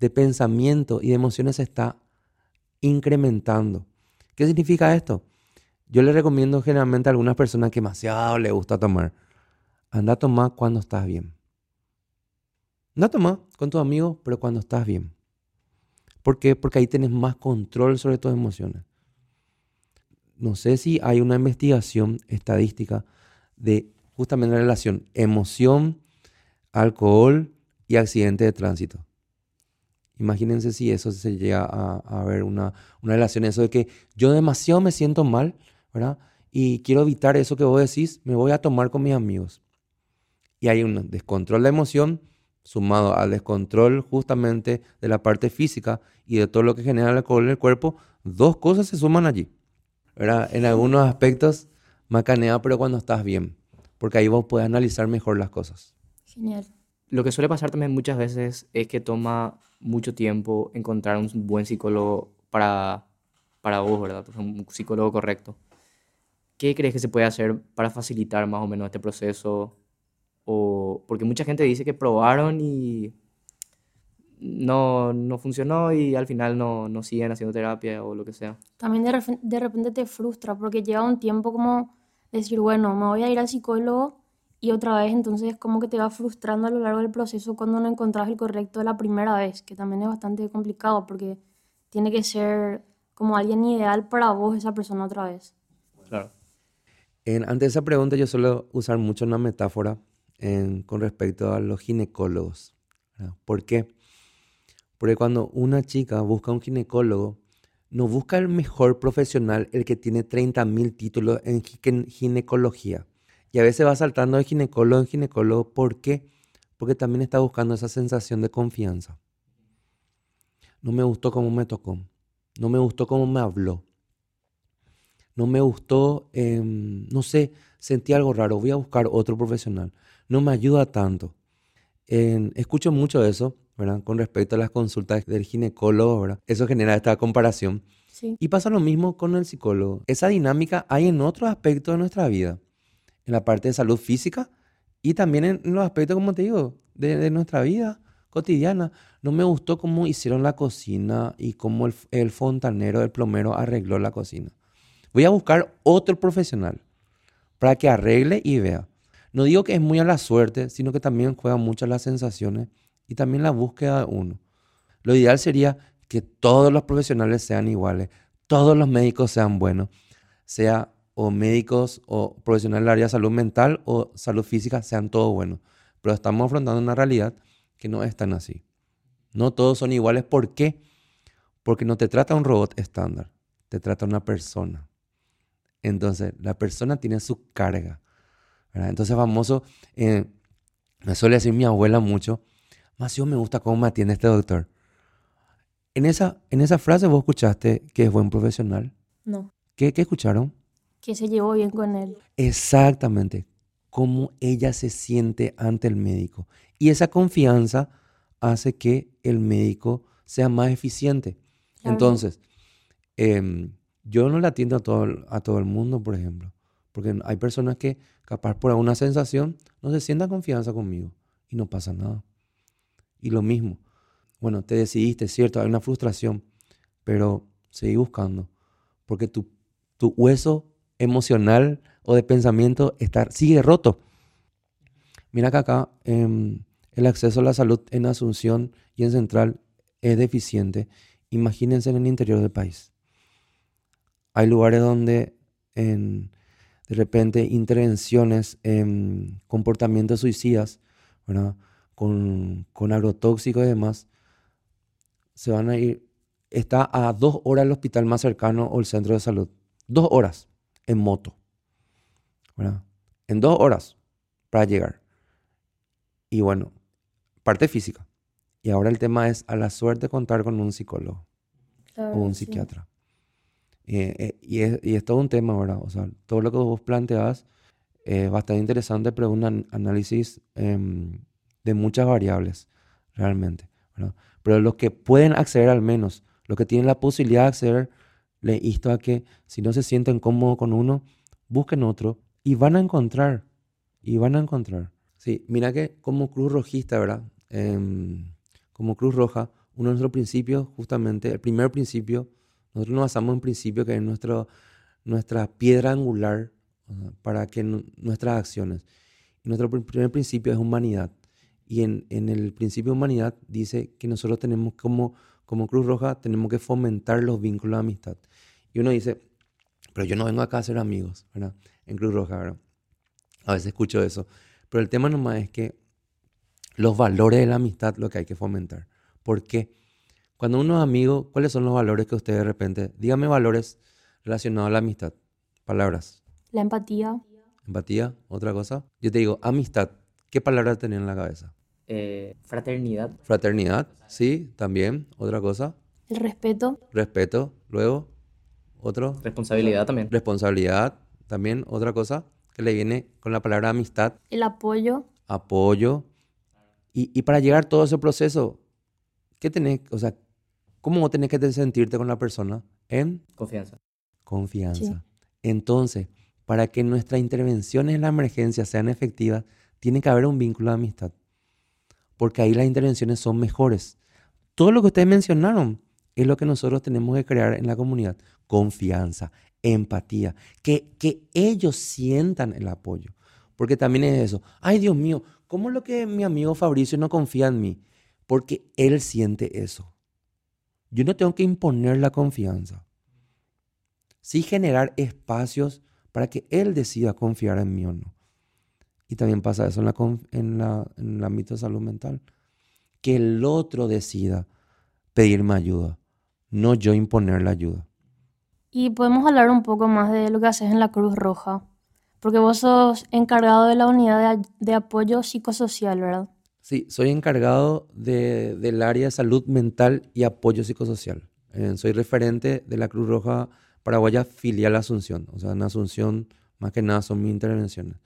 [SPEAKER 3] de pensamiento y de emociones se está incrementando. ¿Qué significa esto? Yo le recomiendo generalmente a algunas personas que demasiado le gusta tomar, anda a tomar cuando estás bien. Anda a tomar con tus amigos, pero cuando estás bien. ¿Por qué? Porque ahí tienes más control sobre tus emociones. No sé si hay una investigación estadística de justamente la relación emoción, alcohol y accidente de tránsito. Imagínense si eso se llega a, a ver una, una relación, eso de que yo demasiado me siento mal, ¿verdad? Y quiero evitar eso que vos decís, me voy a tomar con mis amigos. Y hay un descontrol de emoción sumado al descontrol justamente de la parte física y de todo lo que genera el alcohol en el cuerpo, dos cosas se suman allí. ¿verdad? En algunos aspectos, macanea, pero cuando estás bien, porque ahí vos puedes analizar mejor las cosas.
[SPEAKER 1] Genial.
[SPEAKER 2] Lo que suele pasar también muchas veces es que toma mucho tiempo encontrar un buen psicólogo para, para vos, ¿verdad? Un psicólogo correcto. ¿Qué crees que se puede hacer para facilitar más o menos este proceso? O, porque mucha gente dice que probaron y no, no funcionó y al final no, no siguen haciendo terapia o lo que sea.
[SPEAKER 1] También de, de repente te frustra porque llega un tiempo como decir, bueno, me voy a ir al psicólogo y otra vez, entonces como que te va frustrando a lo largo del proceso cuando no encontrás el correcto la primera vez, que también es bastante complicado porque tiene que ser como alguien ideal para vos esa persona otra vez.
[SPEAKER 2] Claro.
[SPEAKER 3] En- ante esa pregunta yo suelo usar mucho una metáfora con respecto a los ginecólogos. ¿Por qué? Porque cuando una chica busca un ginecólogo, no busca el mejor profesional, el que tiene 30.000 títulos en gi- en ginecología. Y a veces va saltando de ginecólogo en ginecólogo. ¿Por qué? Porque también está buscando esa sensación de confianza. No me gustó cómo me tocó. No me gustó cómo me habló. No me gustó, em, no sé, sentí algo raro. Voy a buscar otro profesional. No me ayuda tanto. En- escucho mucho eso, ¿verdad? Con respecto a las consultas del ginecólogo, ¿verdad? Eso genera esta comparación.
[SPEAKER 1] Sí.
[SPEAKER 3] Y pasa lo mismo con el psicólogo. Esa dinámica hay en otros aspectos de nuestra vida. En la parte de salud física y también en los aspectos, como te digo, de, de nuestra vida cotidiana. No me gustó cómo hicieron la cocina y cómo el, el fontanero, el plomero arregló la cocina. Voy a buscar otro profesional para que arregle y vea. No digo que es muy a la suerte, sino que también juega mucho las sensaciones y también la búsqueda de uno. Lo ideal sería que todos los profesionales sean iguales, todos los médicos sean buenos, sea o médicos o profesionales del área de salud mental o salud física, sean todos buenos. Pero estamos afrontando una realidad que no es tan así. No todos son iguales. ¿Por qué? Porque no te trata un robot estándar, te trata una persona. Entonces, la persona tiene su carga. ¿Verdad? Entonces, famoso, eh, me suele decir mi abuela mucho, más yo me gusta cómo me atiende este doctor. En esa, en esa frase vos escuchaste que es buen profesional.
[SPEAKER 1] No,
[SPEAKER 3] ¿Qué, qué escucharon?
[SPEAKER 1] que se llevó bien con él.
[SPEAKER 3] Exactamente. Cómo ella se siente ante el médico. Y esa confianza hace que el médico sea más eficiente.
[SPEAKER 1] Claro.
[SPEAKER 3] Entonces, em, yo no le atiendo a todo, a todo el mundo, por ejemplo. Porque hay personas que, capaz por alguna sensación, no se sientan confianza conmigo. Y no pasa nada. Y lo mismo. Bueno, te decidiste, cierto, hay una frustración. Pero seguí buscando. Porque tu, tu hueso emocional o de pensamiento está, sigue roto. Mira que acá em, el acceso a la salud en Asunción y en Central es deficiente. Imagínense en el interior del país. Hay lugares donde en, de repente intervenciones en comportamientos suicidas, ¿verdad? Con, con agrotóxicos y demás, se van a ir. Está a dos horas el hospital más cercano o el centro de salud. Dos horas en moto. ¿verdad? En dos horas para llegar. Y bueno, parte física. Y ahora el tema es a la suerte contar con un psicólogo
[SPEAKER 1] Claro,
[SPEAKER 3] o un
[SPEAKER 1] sí.
[SPEAKER 3] psiquiatra. Eh, eh, y, es, todo un tema, ¿verdad? O sea, todo lo que vos planteas es bastante interesante, pero un análisis em, de muchas variables, realmente. Pero los que pueden acceder al menos, los que tienen la posibilidad de acceder, le insto a que si no se sienten cómodos con uno, busquen otro y van a encontrar, y van a encontrar. Sí, mira que como Cruz Rojista, ¿verdad? Em, como Cruz Roja, uno de nuestros principios, justamente, el primer principio, nosotros nos basamos en principio que es nuestro, nuestra piedra angular para que nuestras acciones. Y nuestro primer principio es humanidad. Y en, en, el principio de humanidad dice que nosotros tenemos como, como Cruz Roja, tenemos que fomentar los vínculos de amistad. Y uno dice, pero yo no vengo acá a ser amigos, ¿verdad? En Cruz Roja, ¿verdad? A veces escucho eso. Pero el tema nomás es que los valores de la amistad lo que hay que fomentar. ¿Por qué? Cuando uno es amigo, ¿cuáles son los valores que usted de repente... Dígame valores relacionados a la amistad. Palabras.
[SPEAKER 1] La empatía.
[SPEAKER 3] Empatía, otra cosa. Yo te digo, amistad. ¿Qué palabra tenés en la cabeza?
[SPEAKER 2] Eh, fraternidad.
[SPEAKER 3] Fraternidad, sí, también. Otra cosa.
[SPEAKER 1] El respeto.
[SPEAKER 3] Respeto. Luego, otro.
[SPEAKER 2] Responsabilidad también.
[SPEAKER 3] Responsabilidad, también. Otra cosa que le viene con la palabra amistad.
[SPEAKER 1] El apoyo.
[SPEAKER 3] Apoyo. Y, y para llegar a todo ese proceso, ¿qué tenés? O sea, ¿cómo tenés que sentirte con la persona? En
[SPEAKER 2] confianza.
[SPEAKER 3] Confianza. Sí. Entonces, para que nuestras intervenciones en la emergencia sean efectivas, tiene que haber un vínculo de amistad porque ahí las intervenciones son mejores. Todo lo que ustedes mencionaron es lo que nosotros tenemos que crear en la comunidad. Confianza, empatía, que, que ellos sientan el apoyo. Porque también es eso. Ay, Dios mío, ¿cómo es lo que mi amigo Fabricio no confía en mí? Porque él siente eso. Yo no tengo que imponer la confianza. Sí generar espacios para que él decida confiar en mí o no. Y también pasa eso en, la, en, la, el ámbito de salud mental. Que el otro decida pedirme ayuda, no yo imponer la ayuda.
[SPEAKER 1] Y podemos hablar un poco más de lo que haces en la Cruz Roja, porque vos sos encargado de la unidad de, de apoyo psicosocial, ¿verdad?
[SPEAKER 3] Sí, soy encargado de, del área de salud mental y apoyo psicosocial. Eh, soy referente de la Cruz Roja Paraguaya filial Asunción. O sea, en Asunción, más que nada, son mis intervenciones.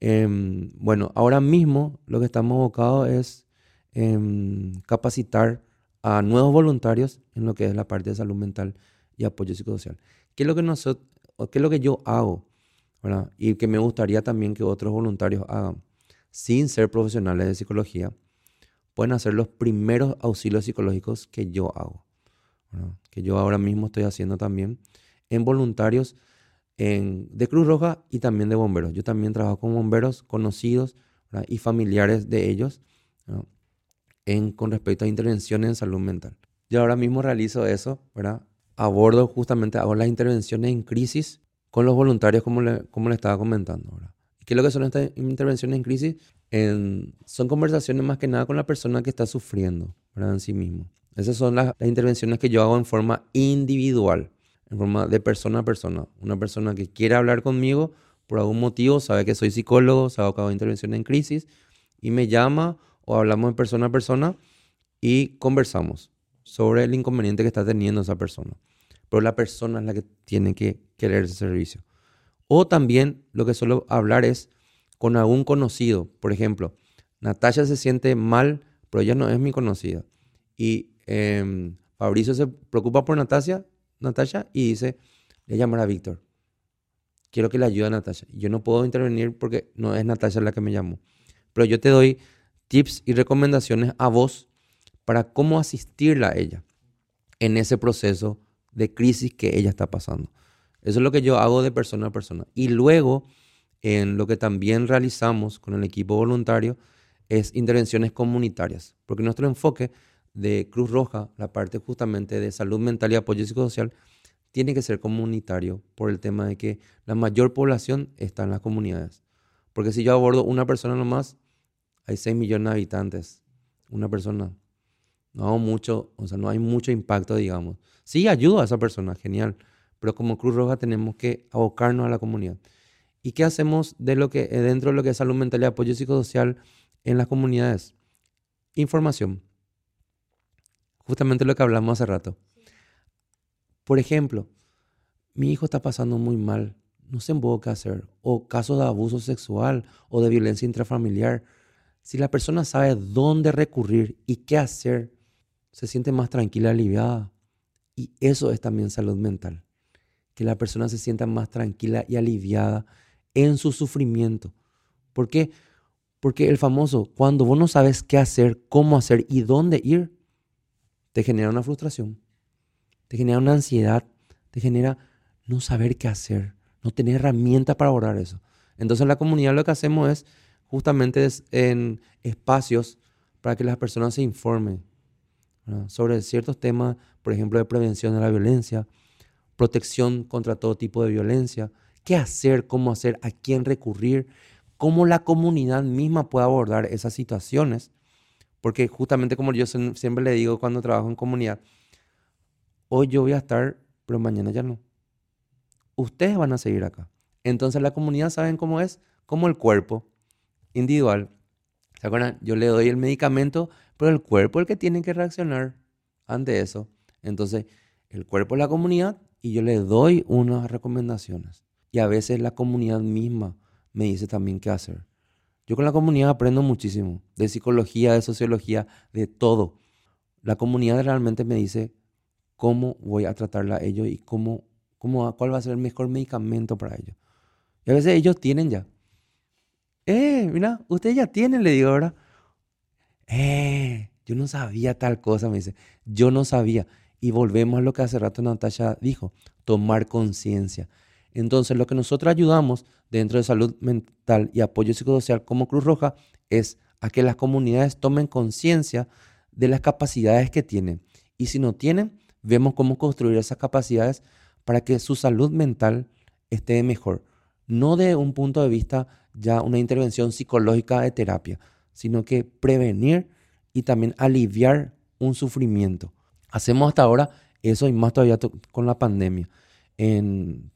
[SPEAKER 3] Em, bueno, ahora mismo lo que estamos abocados es em, capacitar a nuevos voluntarios en lo que es la parte de salud mental y apoyo psicosocial. ¿Qué es lo que, nosotros, qué es lo que yo hago? Y que me gustaría también que otros voluntarios hagan, sin ser profesionales de psicología, pueden hacer los primeros auxilios psicológicos que yo hago, que yo ahora mismo estoy haciendo también en voluntarios de Cruz Roja y también de bomberos. Yo también trabajo con bomberos conocidos y familiares de ellos en, con respecto a intervenciones en salud mental. Yo ahora mismo realizo eso, ¿verdad? Abordo justamente, hago las intervenciones en crisis con los voluntarios como le, como le estaba comentando. ¿verdad? ¿Qué es lo que son estas intervenciones en crisis? son conversaciones más que nada con la persona que está sufriendo ¿verdad? en sí mismo. Esas son las intervenciones que yo hago en forma individual en forma de persona a persona. Una persona que quiere hablar conmigo por algún motivo, sabe que soy psicólogo, sabe que hago intervención en crisis y me llama o hablamos de persona a persona y conversamos sobre el inconveniente que está teniendo esa persona. Pero la persona es la que tiene que querer ese servicio. O también lo que suelo hablar es con algún conocido. Por ejemplo, Natasha se siente mal, pero ella no es mi conocida. Y eh, Fabricio se preocupa por Natasha Natasha y dice, le llamar a Víctor. Quiero que le ayude a Natasha. Yo no puedo intervenir porque no es Natasha la que me llamó. Pero yo te doy tips y recomendaciones a vos para cómo asistirla a ella en ese proceso de crisis que ella está pasando. Eso es lo que yo hago de persona a persona. Y luego, en lo que también realizamos con el equipo voluntario, es intervenciones comunitarias, porque nuestro enfoque de Cruz Roja, la parte justamente de salud mental y apoyo psicosocial, tiene que ser comunitario por el tema de que la mayor población está en las comunidades. Porque si yo abordo una persona nomás, hay 6 millones de habitantes. Una persona. No mucho, o sea, no hay mucho impacto, digamos. Sí, ayudo a esa persona, genial. Pero como Cruz Roja tenemos que abocarnos a la comunidad. ¿Y qué hacemos de lo que, dentro de lo que es salud mental y apoyo psicosocial en las comunidades? Información justamente lo que hablamos hace rato. Por ejemplo, mi hijo está pasando muy mal, no sé qué hacer, o casos de abuso sexual o de violencia intrafamiliar, si la persona sabe dónde recurrir y qué hacer, se siente más tranquila, aliviada. Y eso es también salud mental. Que la persona se sienta más tranquila y aliviada en su sufrimiento. ¿Por qué? Porque el famoso, cuando vos no sabes qué hacer, cómo hacer y dónde ir, te genera una frustración, te genera una ansiedad, te genera no saber qué hacer, no tener herramientas para abordar eso. Entonces en la comunidad lo que hacemos es justamente en espacios para que las personas se informen sobre ciertos temas, por ejemplo, de prevención de la violencia, protección contra todo tipo de violencia, qué hacer, cómo hacer, a quién recurrir, cómo la comunidad misma puede abordar esas situaciones. Porque justamente como yo siempre le digo cuando trabajo en comunidad, hoy yo voy a estar, pero mañana ya no. Ustedes van a seguir acá. Entonces la comunidad saben cómo es, como el cuerpo individual. ¿Se acuerdan? Yo le doy el medicamento, pero el cuerpo es el que tiene que reaccionar ante eso. Entonces, el cuerpo es la comunidad y yo le doy unas recomendaciones. Y a veces la comunidad misma me dice también qué hacer. Yo con la comunidad aprendo muchísimo, de psicología, de sociología, de todo. La comunidad realmente me dice cómo voy a tratarla a ellos y cómo, cómo, cuál va a ser el mejor medicamento para ellos. Y a veces ellos tienen ya eh, mira, usted ya tiene, le digo, ¿verdad? Eh, yo no sabía tal cosa, me dice. Yo no sabía. Y volvemos a lo que hace rato Natasha dijo, tomar conciencia. Entonces, lo que nosotros ayudamos dentro de salud mental y apoyo psicosocial como Cruz Roja es a que las comunidades tomen conciencia de las capacidades que tienen. Y si no tienen, vemos cómo construir esas capacidades para que su salud mental esté mejor. No de un punto de vista ya una intervención psicológica de terapia, sino que prevenir y también aliviar un sufrimiento. Hacemos hasta ahora eso y más todavía con la pandemia.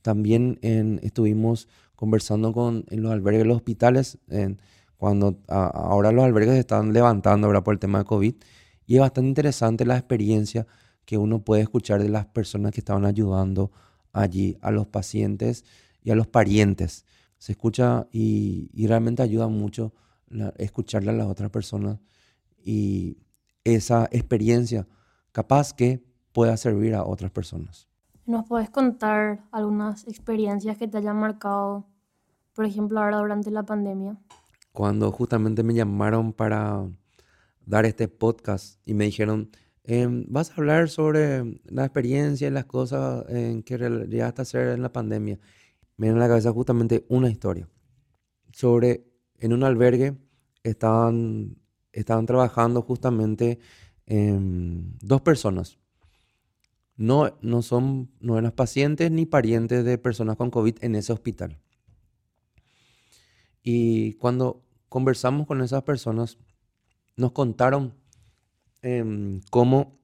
[SPEAKER 3] también estuvimos conversando con en los albergues los hospitales, cuando ahora los albergues se están levantando ahora por el tema de COVID, y es bastante interesante la experiencia que uno puede escuchar de las personas que estaban ayudando allí, a los pacientes y a los parientes. Se escucha y, realmente ayuda mucho escucharle a las otras personas y esa experiencia capaz que pueda servir a otras personas.
[SPEAKER 1] ¿Nos puedes contar algunas experiencias que te hayan marcado, por ejemplo, ahora durante la pandemia?
[SPEAKER 3] Cuando justamente me llamaron para dar este podcast y me dijeron, em, vas a hablar sobre la experiencia y las cosas en que llegaste a hacer en la pandemia me viene a la cabeza justamente una historia sobre en un albergue estaban, estaban trabajando justamente dos personas. No, no, son, no eran pacientes ni parientes de personas con COVID en ese hospital. Y cuando conversamos con esas personas, nos contaron em, cómo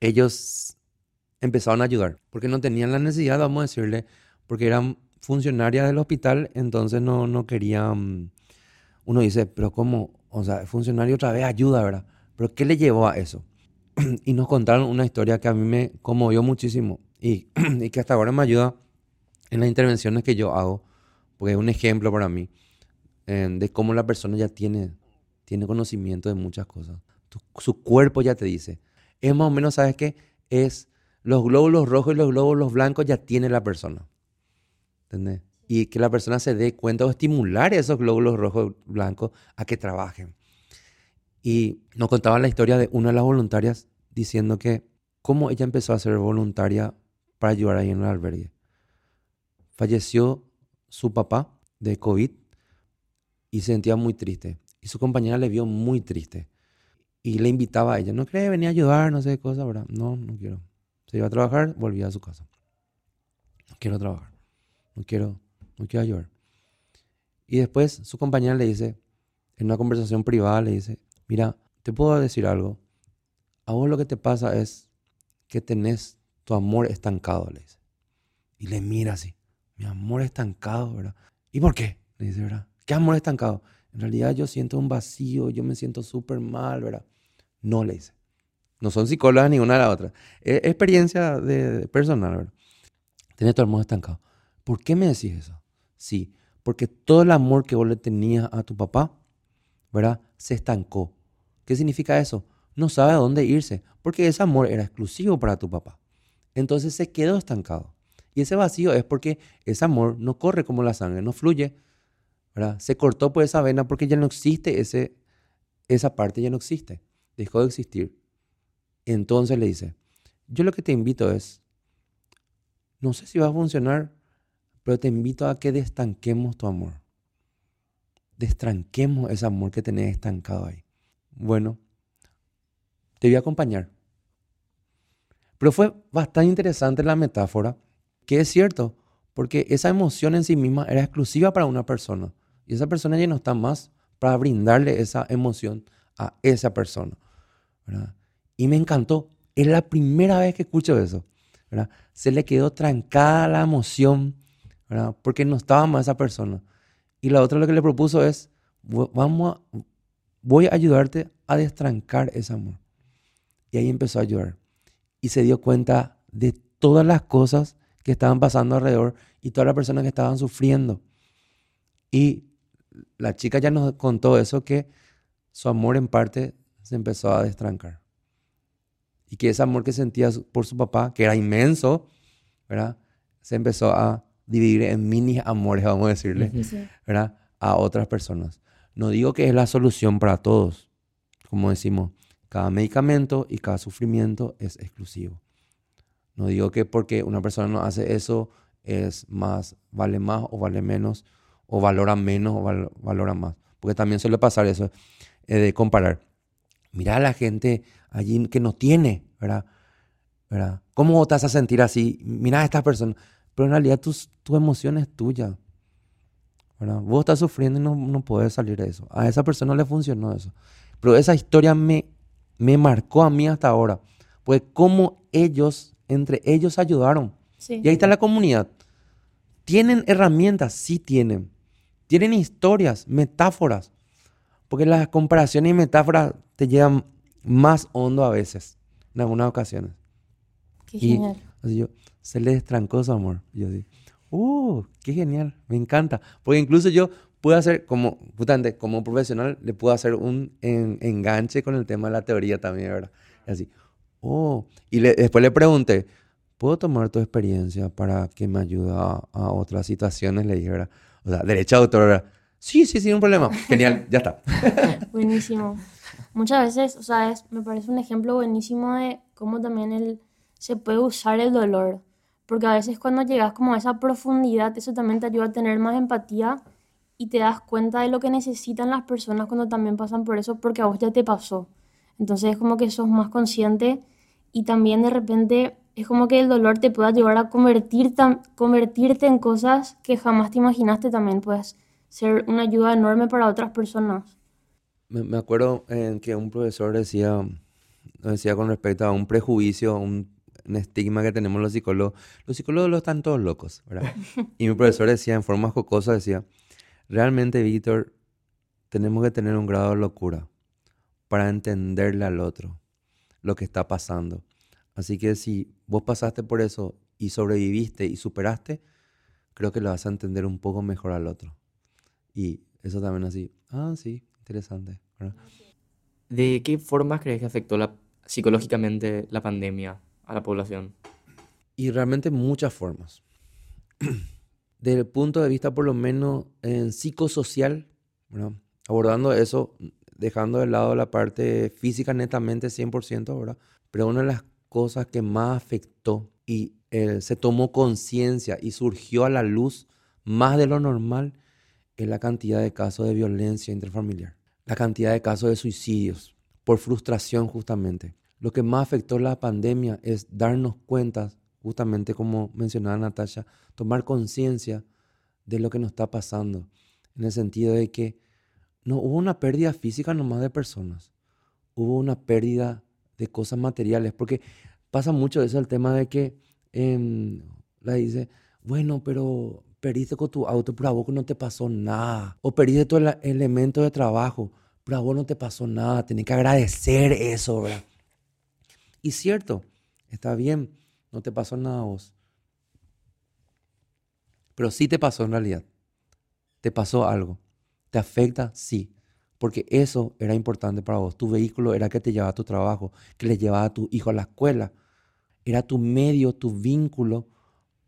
[SPEAKER 3] ellos empezaron a ayudar, porque no tenían la necesidad, vamos a decirle, porque eran funcionaria del hospital, entonces no, no quería... Mm, uno dice, pero ¿cómo? O sea, funcionario otra vez ayuda, ¿verdad? Pero ¿qué le llevó a eso? y nos contaron una historia que a mí me conmovió muchísimo y, que hasta ahora me ayuda en las intervenciones que yo hago, porque es un ejemplo para mí de cómo la persona ya tiene, tiene conocimiento de muchas cosas. su cuerpo ya te dice. Es más o menos, ¿sabes qué? Es los glóbulos rojos y los glóbulos blancos ya tiene la persona. Y que la persona se dé cuenta o estimular esos glóbulos rojos y blancos a que trabajen. Y nos contaba la historia de una de las voluntarias diciendo que cómo ella empezó a ser voluntaria para ayudar ahí en el albergue. Falleció su papá de COVID y se sentía muy triste. Y su compañera le vio muy triste. Y le invitaba a ella, ¿no cree venir a ayudar? No sé qué cosa, ¿verdad? No, no quiero. Se iba a trabajar, volvía a su casa. No quiero trabajar no quiero, no quiero ayudar. Y después su compañera le dice, en una conversación privada, le dice, mira, te puedo decir algo. A vos lo que te pasa es que tenés tu amor estancado, le dice. Y le mira así, mi amor estancado, ¿verdad? ¿Y por qué? Le dice, ¿verdad? ¿Qué amor estancado? En realidad yo siento un vacío, yo me siento súper mal, ¿verdad? No le dice. No son psicólogas ni una a la otra. Es experiencia de, personal, ¿verdad? tenés tu amor estancado. ¿Por qué me decís eso? Sí, porque todo el amor que vos le tenías a tu papá, ¿verdad? Se estancó. ¿Qué significa eso? No sabe a dónde irse, porque ese amor era exclusivo para tu papá. Entonces se quedó estancado. Y ese vacío es porque ese amor no corre como la sangre, no fluye. Se cortó por esa vena porque ya no existe ese, esa parte, ya no existe. Dejó de existir. Entonces le dice, yo lo que te invito es, no sé si va a funcionar, pero te invito a que destanquemos tu amor. Destranquemos ese amor que tenés estancado ahí. Bueno, te voy a acompañar. Pero fue bastante interesante la metáfora, que es cierto, porque esa emoción en sí misma era exclusiva para una persona. Y esa persona ya no está más para brindarle esa emoción a esa persona. Y me encantó. Es la primera vez que escucho eso. Se le quedó trancada la emoción, porque no estaba más esa persona. Y la otra lo que le propuso es, vamos a, voy a ayudarte a destrancar ese amor. Y ahí empezó a ayudar. Y se dio cuenta de todas las cosas que estaban pasando alrededor y todas las personas que estaban sufriendo. Y la chica ya nos contó eso, que su amor en parte se empezó a destrancar. Y que ese amor que sentía por su papá, que era inmenso, ¿verdad? Se empezó a dividir en mini amores, vamos a decirle, ¿verdad? A otras personas. No digo que es la solución para todos. Como decimos, cada medicamento y cada sufrimiento es exclusivo. No digo que porque una persona no hace eso es más, vale más o vale menos, o valora menos o valora más. Porque también suele pasar eso eh, de comparar. Mira a la gente allí que no tiene, ¿verdad? ¿Cómo te vas a sentir así? Mira a esta persona. Pero en realidad tu, tu emoción es tuya. ¿Verdad? Vos estás sufriendo y no, no puedes salir de eso. A esa persona le funcionó eso. Pero esa historia me, me marcó a mí hasta ahora. Pues cómo ellos, entre ellos ayudaron. Y ahí está la comunidad. ¿Tienen herramientas? Sí tienen. Tienen historias, metáforas. Porque las comparaciones y metáforas te llevan más hondo a veces, en algunas ocasiones.
[SPEAKER 1] Qué genial.
[SPEAKER 3] Así yo, se le destrancó su amor. Y yo así, ¡uh! ¡Qué genial! Me encanta. Porque incluso yo puedo hacer, como, justamente, como profesional, le puedo hacer un enganche con el tema de la teoría también, ¿verdad? Y así, ¡oh! Y después le pregunté, ¿puedo tomar tu experiencia para que me ayude a, otras situaciones? Le dije, ¿verdad? O sea, derecha autor, Sí, sí, sí, un problema. Genial, ya está.
[SPEAKER 1] Buenísimo. Muchas veces, o sea, me parece un ejemplo buenísimo de cómo también el, se puede usar el dolor. Porque a veces cuando llegas como a esa profundidad, eso también te ayuda a tener más empatía y te das cuenta de lo que necesitan las personas cuando también pasan por eso, porque a vos ya te pasó. Entonces es como que sos más consciente y también de repente es como que el dolor te pueda llevar a convertir convertirte en cosas que jamás te imaginaste también, puedes ser una ayuda enorme para otras personas.
[SPEAKER 3] Me, acuerdo que un profesor decía, decía con respecto a un prejuicio, un, estigma que tenemos los psicólogos. Los psicólogos lo están todos locos, ¿verdad? y mi profesor decía en forma jocosa, decía, realmente, Víctor, tenemos que tener un grado de locura para entenderle al otro lo que está pasando. Así que si vos pasaste por eso y sobreviviste y superaste, creo que lo vas a entender un poco mejor al otro. Y eso también así, ah, sí, interesante.
[SPEAKER 2] ¿De qué forma crees que afectó la, psicológicamente la pandemia a la población?
[SPEAKER 3] Y realmente muchas formas. Desde el punto de vista, por lo menos, en psicosocial, abordando eso, dejando de lado la parte física netamente 100%, ¿verdad? Pero una de las cosas que más afectó y eh, se tomó conciencia y surgió a la luz más de lo normal es la cantidad de casos de violencia intrafamiliar, la cantidad de casos de suicidios por frustración justamente. Lo que más afectó la pandemia es darnos cuenta, justamente como mencionaba Natasha, tomar conciencia de lo que nos está pasando, en el sentido de que no hubo una pérdida física nomás de personas, hubo una pérdida de cosas materiales, porque pasa mucho eso el tema de que em, la dice, bueno, pero perdiste con tu auto, pero a vos no te pasó nada, o perdiste todo el elemento de trabajo, pero a vos no te pasó nada, tenés que agradecer eso, ¿verdad? Y cierto, está bien, no te pasó nada a vos. Pero sí te pasó en realidad. Te pasó algo. ¿Te afecta? Sí. Porque eso era importante para vos. Tu vehículo era que te llevaba a tu trabajo, que le llevaba a tu hijo a la escuela. Era tu medio, tu vínculo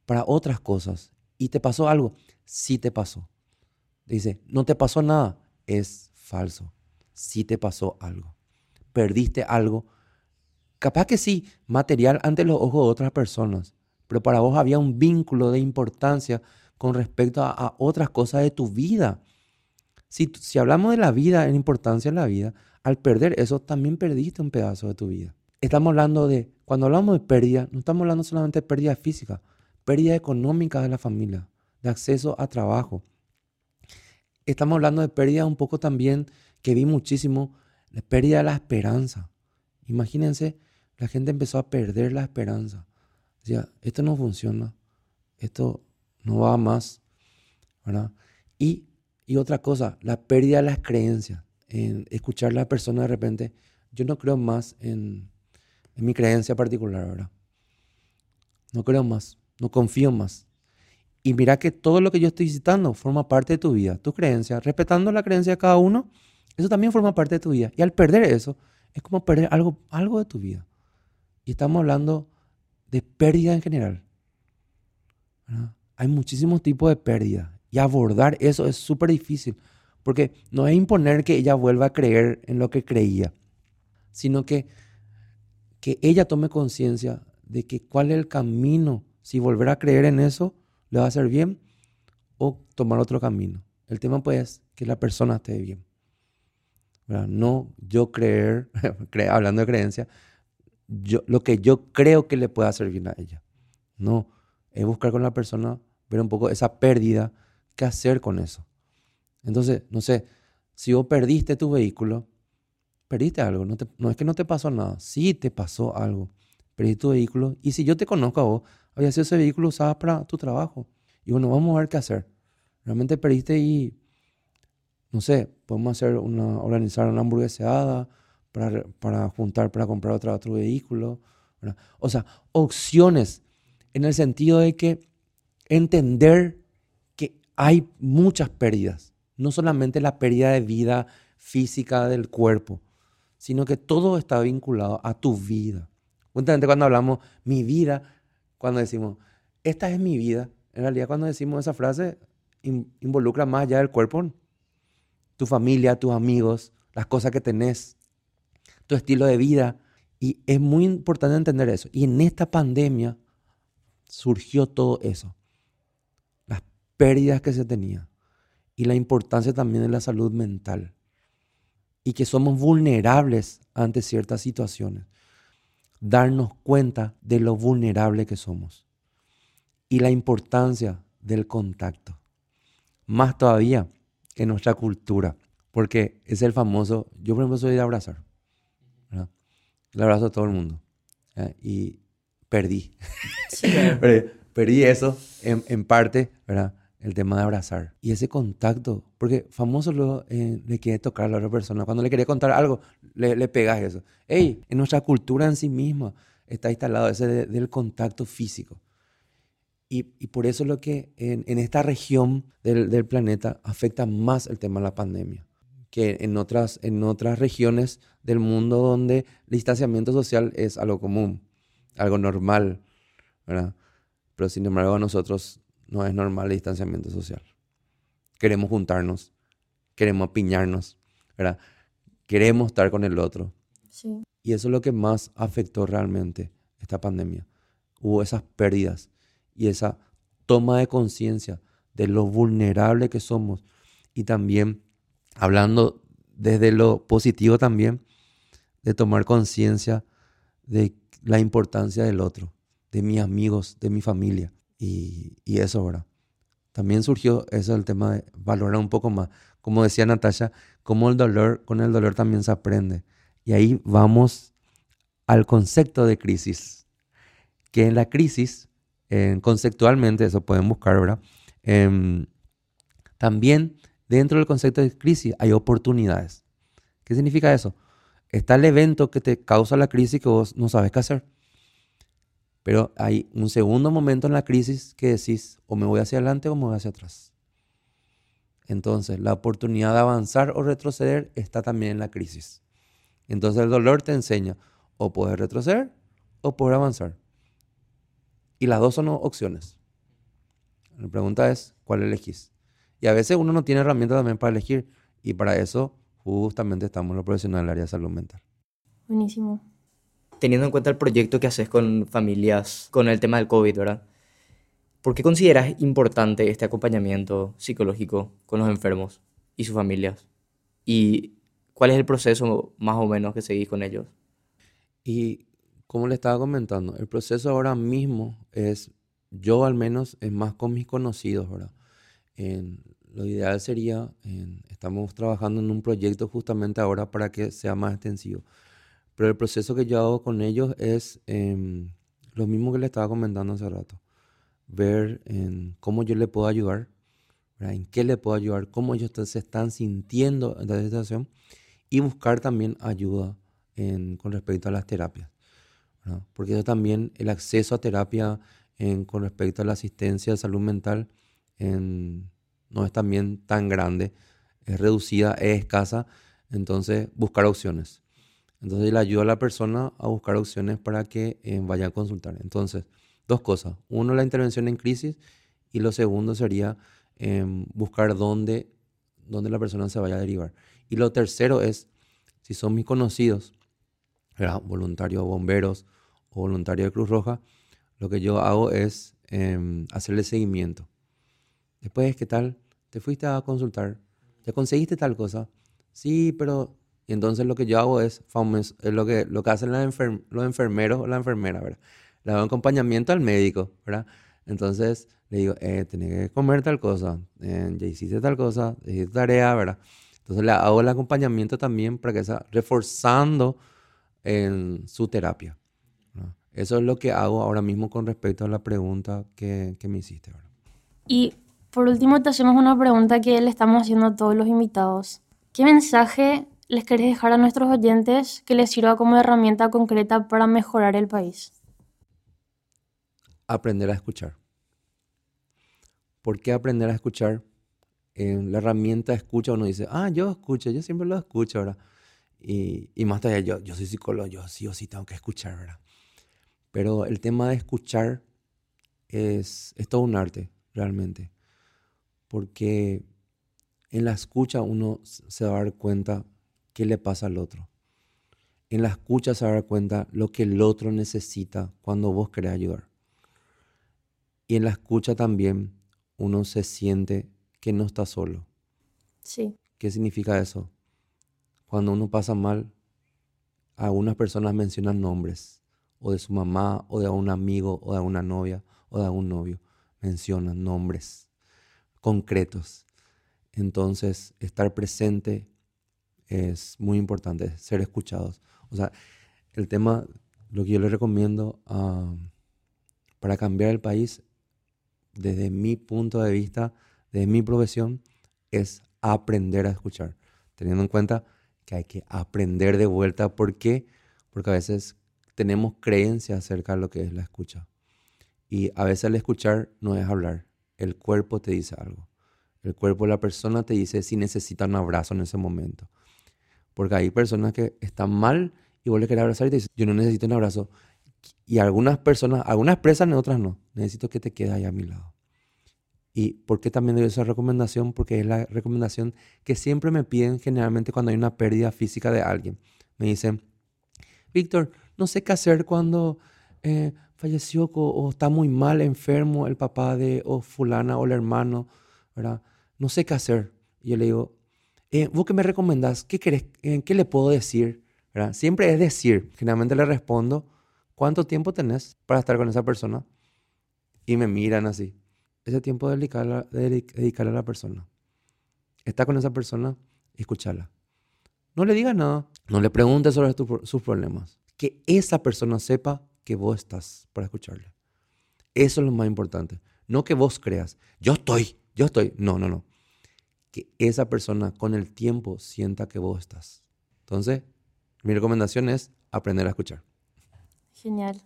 [SPEAKER 3] para otras cosas. ¿Y te pasó algo? Sí te pasó. Dice, no te pasó nada. Es falso. Sí te pasó algo. Perdiste algo. Capaz que sí, material ante los ojos de otras personas. Pero para vos había un vínculo de importancia con respecto a, otras cosas de tu vida. Si, si hablamos de la vida, en importancia en la vida, al perder eso también perdiste un pedazo de tu vida. Estamos hablando de, cuando hablamos de pérdida, no estamos hablando solamente de pérdida física, pérdida económica de la familia, de acceso a trabajo. Estamos hablando de pérdida un poco también, que vi muchísimo, de pérdida de la esperanza. Imagínense, la gente empezó a perder la esperanza. Decía, esto no funciona, esto no va más. ¿verdad? Y, y otra cosa, la pérdida de las creencias. En escuchar a la persona de repente, yo no creo más en, mi creencia particular, ¿verdad? No creo más, no confío más. Y mira que todo lo que yo estoy citando forma parte de tu vida, tu creencia, respetando la creencia de cada uno, eso también forma parte de tu vida. Y al perder eso, es como perder algo, algo de tu vida. Y estamos hablando de pérdida en general. hay muchísimos tipos de pérdida y abordar eso es súper difícil, porque no es imponer que ella vuelva a creer en lo que creía, sino que, que ella tome conciencia de que cuál es el camino, si volver a creer en eso le va a hacer bien o tomar otro camino. El tema pues es que la persona esté bien. No yo creer, hablando de creencia, yo, lo que yo creo que le pueda bien a ella. No, es buscar con la persona ver un poco esa pérdida, qué hacer con eso. Entonces, no sé, si vos perdiste tu vehículo, perdiste algo, no, no es que no te pasó nada, sí te pasó algo, perdiste tu vehículo, y si yo te conozco a vos, había sido ese vehículo usado para tu trabajo, y bueno, vamos a ver qué hacer. Realmente perdiste y, no sé, podemos hacer una, organizar una hamburgueseada para, para juntar, para comprar otro, otro vehículo. O sea, opciones en el sentido de que entender que hay muchas pérdidas, no solamente la pérdida de vida física del cuerpo, sino que todo está vinculado a tu vida. Justamente cuando hablamos mi vida, cuando decimos, esta es mi vida, en realidad cuando decimos esa frase involucra más allá del cuerpo, tu familia, tus amigos, las cosas que tenés, tu estilo de vida. Y es muy importante entender eso. Y en esta pandemia surgió todo eso pérdidas que se tenía y la importancia también de la salud mental y que somos vulnerables ante ciertas situaciones. Darnos cuenta de lo vulnerable que somos y la importancia del contacto. Más todavía en nuestra cultura, porque es el famoso, yo por soy de abrazar, le abrazo a todo el mundo y perdí, perdí eso en, en parte, ¿verdad? el tema de abrazar y ese contacto, porque famoso lo, eh, le quiere tocar a la otra persona. Cuando le quiere contar algo, le, le pegas eso. Ey, en nuestra cultura en sí misma está instalado ese del contacto físico. Y, y, por eso es lo que en, en esta región del, del, planeta afecta más el tema de la pandemia que en otras, en otras regiones del mundo donde el distanciamiento social es algo común, algo normal, ¿verdad? Pero sin embargo a nosotros no es normal el distanciamiento social. Queremos juntarnos, queremos apiñarnos, ¿verdad? Queremos estar con el otro. Sí. Y eso es lo que más afectó realmente esta pandemia. Hubo esas pérdidas y esa toma de conciencia de lo vulnerable que somos y también hablando desde lo positivo también de tomar conciencia de la importancia del otro, de mis amigos, de mi familia. Y, eso, ¿verdad? También surgió eso el tema de valorar un poco más. Como decía Natasha, cómo el dolor, con el dolor también se aprende. Y ahí vamos al concepto de crisis. Que en la crisis, conceptualmente, eso pueden buscar, ¿verdad? Em, también dentro del concepto de crisis hay oportunidades. ¿Qué significa eso? Está el evento que te causa la crisis que vos no sabes qué hacer Pero hay un segundo momento en la crisis que decís, o me voy hacia adelante o me voy hacia atrás. Entonces, la oportunidad de avanzar o retroceder está también en la crisis. Entonces, el dolor te enseña o poder retroceder o poder avanzar. Y las dos son opciones. La pregunta es, ¿cuál elegís? Y a veces uno no tiene herramientas también para elegir. Y para eso justamente estamos los profesionales del área de salud mental.
[SPEAKER 1] Buenísimo.
[SPEAKER 2] Teniendo en cuenta el proyecto que haces con familias, con el tema del COVID, ¿verdad? ¿Por qué consideras importante este acompañamiento psicológico con los enfermos y sus familias? ¿Y cuál es el proceso más o menos que seguís con ellos?
[SPEAKER 3] Y como le estaba comentando, el proceso ahora mismo es, yo al menos, es más con mis conocidos, ¿verdad? En, lo ideal sería, estamos trabajando en un proyecto justamente ahora para que sea más extensivo. Pero el proceso que yo hago con ellos es em, lo mismo que le estaba comentando hace rato. Ver en cómo yo le puedo ayudar, en qué le puedo ayudar, cómo ellos se están sintiendo en esta situación y buscar también ayuda con respecto a las terapias. Porque eso también, el acceso a terapia con respecto a la asistencia de salud mental no es también tan grande, es reducida, es escasa, entonces buscar opciones. Entonces le ayuda a la persona a buscar opciones para que eh, vaya a consultar. Entonces, dos cosas. Uno, la intervención en crisis y lo segundo sería em, buscar dónde, dónde la persona se vaya a derivar. Y lo tercero es, si son mis conocidos, voluntarios bomberos o voluntarios de Cruz Roja, lo que yo hago es em, hacerle seguimiento. Después, ¿qué tal? Te fuiste a consultar. ¿Ya conseguiste tal cosa? Sí, pero... Y entonces lo que yo hago es, es lo, que, lo que hacen los enfermeros o la enfermera, ¿verdad? Le hago acompañamiento al médico, ¿verdad? Entonces le digo, eh, tenés que comer tal cosa, eh, ya hiciste tal cosa, hiciste tarea, ¿verdad? Entonces le hago el acompañamiento también para que sea reforzando en su terapia. Eso es lo que hago ahora mismo con respecto a la pregunta que, que me hiciste. ¿verdad?
[SPEAKER 1] Y por último, te hacemos una pregunta que le estamos haciendo a todos los invitados. ¿Qué mensaje les querés dejar a nuestros oyentes que les sirva como herramienta concreta para mejorar el país?
[SPEAKER 3] Aprender a escuchar. ¿Por qué aprender a escuchar? En la herramienta escucha uno dice, ah, yo escucho, yo siempre lo escucho, ¿verdad? Y, más allá, yo, yo soy psicólogo, yo sí o sí tengo que escuchar, ¿verdad? Pero el tema de escuchar es, es todo un arte, realmente porque en la escucha uno se va a dar cuenta qué le pasa al otro. En la escucha se va a dar cuenta lo que el otro necesita cuando vos querés ayudar. Y en la escucha también uno se siente que no está solo.
[SPEAKER 1] Sí.
[SPEAKER 3] ¿Qué significa eso? Cuando uno pasa mal, algunas personas mencionan nombres, o de su mamá, o de un amigo, o de una novia, o de un novio. Mencionan nombres concretos. Entonces, estar presente es muy importante, ser escuchados. O sea, el tema, lo que yo les recomiendo ah, para cambiar el país, desde mi punto de vista, desde mi profesión, es aprender a escuchar, teniendo en cuenta que hay que aprender de vuelta. ¿Por qué? Porque a veces tenemos creencias acerca de lo que es la escucha. Y a veces el escuchar no es hablar, el cuerpo te dice algo. El cuerpo de la persona te dice si necesita un abrazo en ese momento. Porque hay personas que están mal y vos le querés abrazar y te dicen, yo no necesito un abrazo. Y algunas personas, algunas expresan y otras no. Necesito que te quedes ahí a mi lado. ¿Y por qué también doy esa recomendación? Porque es la recomendación que siempre me piden generalmente cuando hay una pérdida física de alguien. Me dicen, Víctor, no sé qué hacer cuando eh, falleció o, está muy mal, enfermo el papá de o fulana o el hermano, ¿verdad? No sé qué hacer. Y yo le digo, eh, ¿vos qué me recomendás? ¿Qué, querés, eh, ¿Qué le puedo decir? ¿verdad? Siempre es decir. Generalmente le respondo, ¿cuánto tiempo tenés para estar con esa persona? Y me miran así. Ese tiempo de dedicarle, a la persona. Está con esa persona, escúchala. No le digas nada. No le preguntes sobre sus problemas. Que esa persona sepa que vos estás para escucharle. Eso es lo más importante. No que vos creas, yo estoy, yo estoy. No, no, no. Que esa persona con el tiempo sienta que vos estás. Entonces, mi recomendación es aprender a escuchar.
[SPEAKER 1] Genial.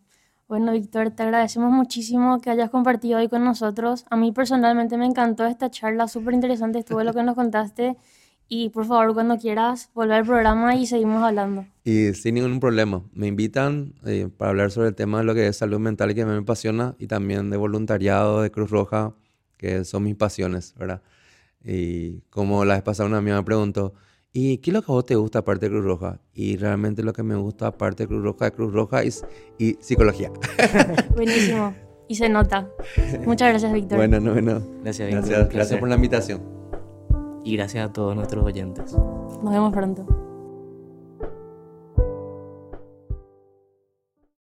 [SPEAKER 1] Bueno, Víctor, te agradecemos muchísimo que hayas compartido hoy con nosotros. A mí personalmente me encantó esta charla, súper interesante estuvo lo que nos contaste. Y por favor, cuando quieras, volver al programa y seguimos hablando.
[SPEAKER 3] Y sin ningún problema. Me invitan eh, para hablar sobre el tema de lo que es salud mental y que me apasiona, y también de voluntariado, de Cruz Roja, que son mis pasiones, ¿verdad? Y como la vez pasada una amiga me preguntó, ¿y qué es lo que a vos te gusta aparte de Cruz Roja? Y realmente lo que me gusta aparte de Cruz Roja, de Cruz Roja es y psicología.
[SPEAKER 1] Buenísimo. Y se nota. Muchas gracias, Víctor.
[SPEAKER 3] Bueno, no, no.
[SPEAKER 2] Gracias, Víctor.
[SPEAKER 3] Gracias, gracias por la invitación.
[SPEAKER 2] Y gracias a todos nuestros oyentes.
[SPEAKER 1] Nos vemos pronto.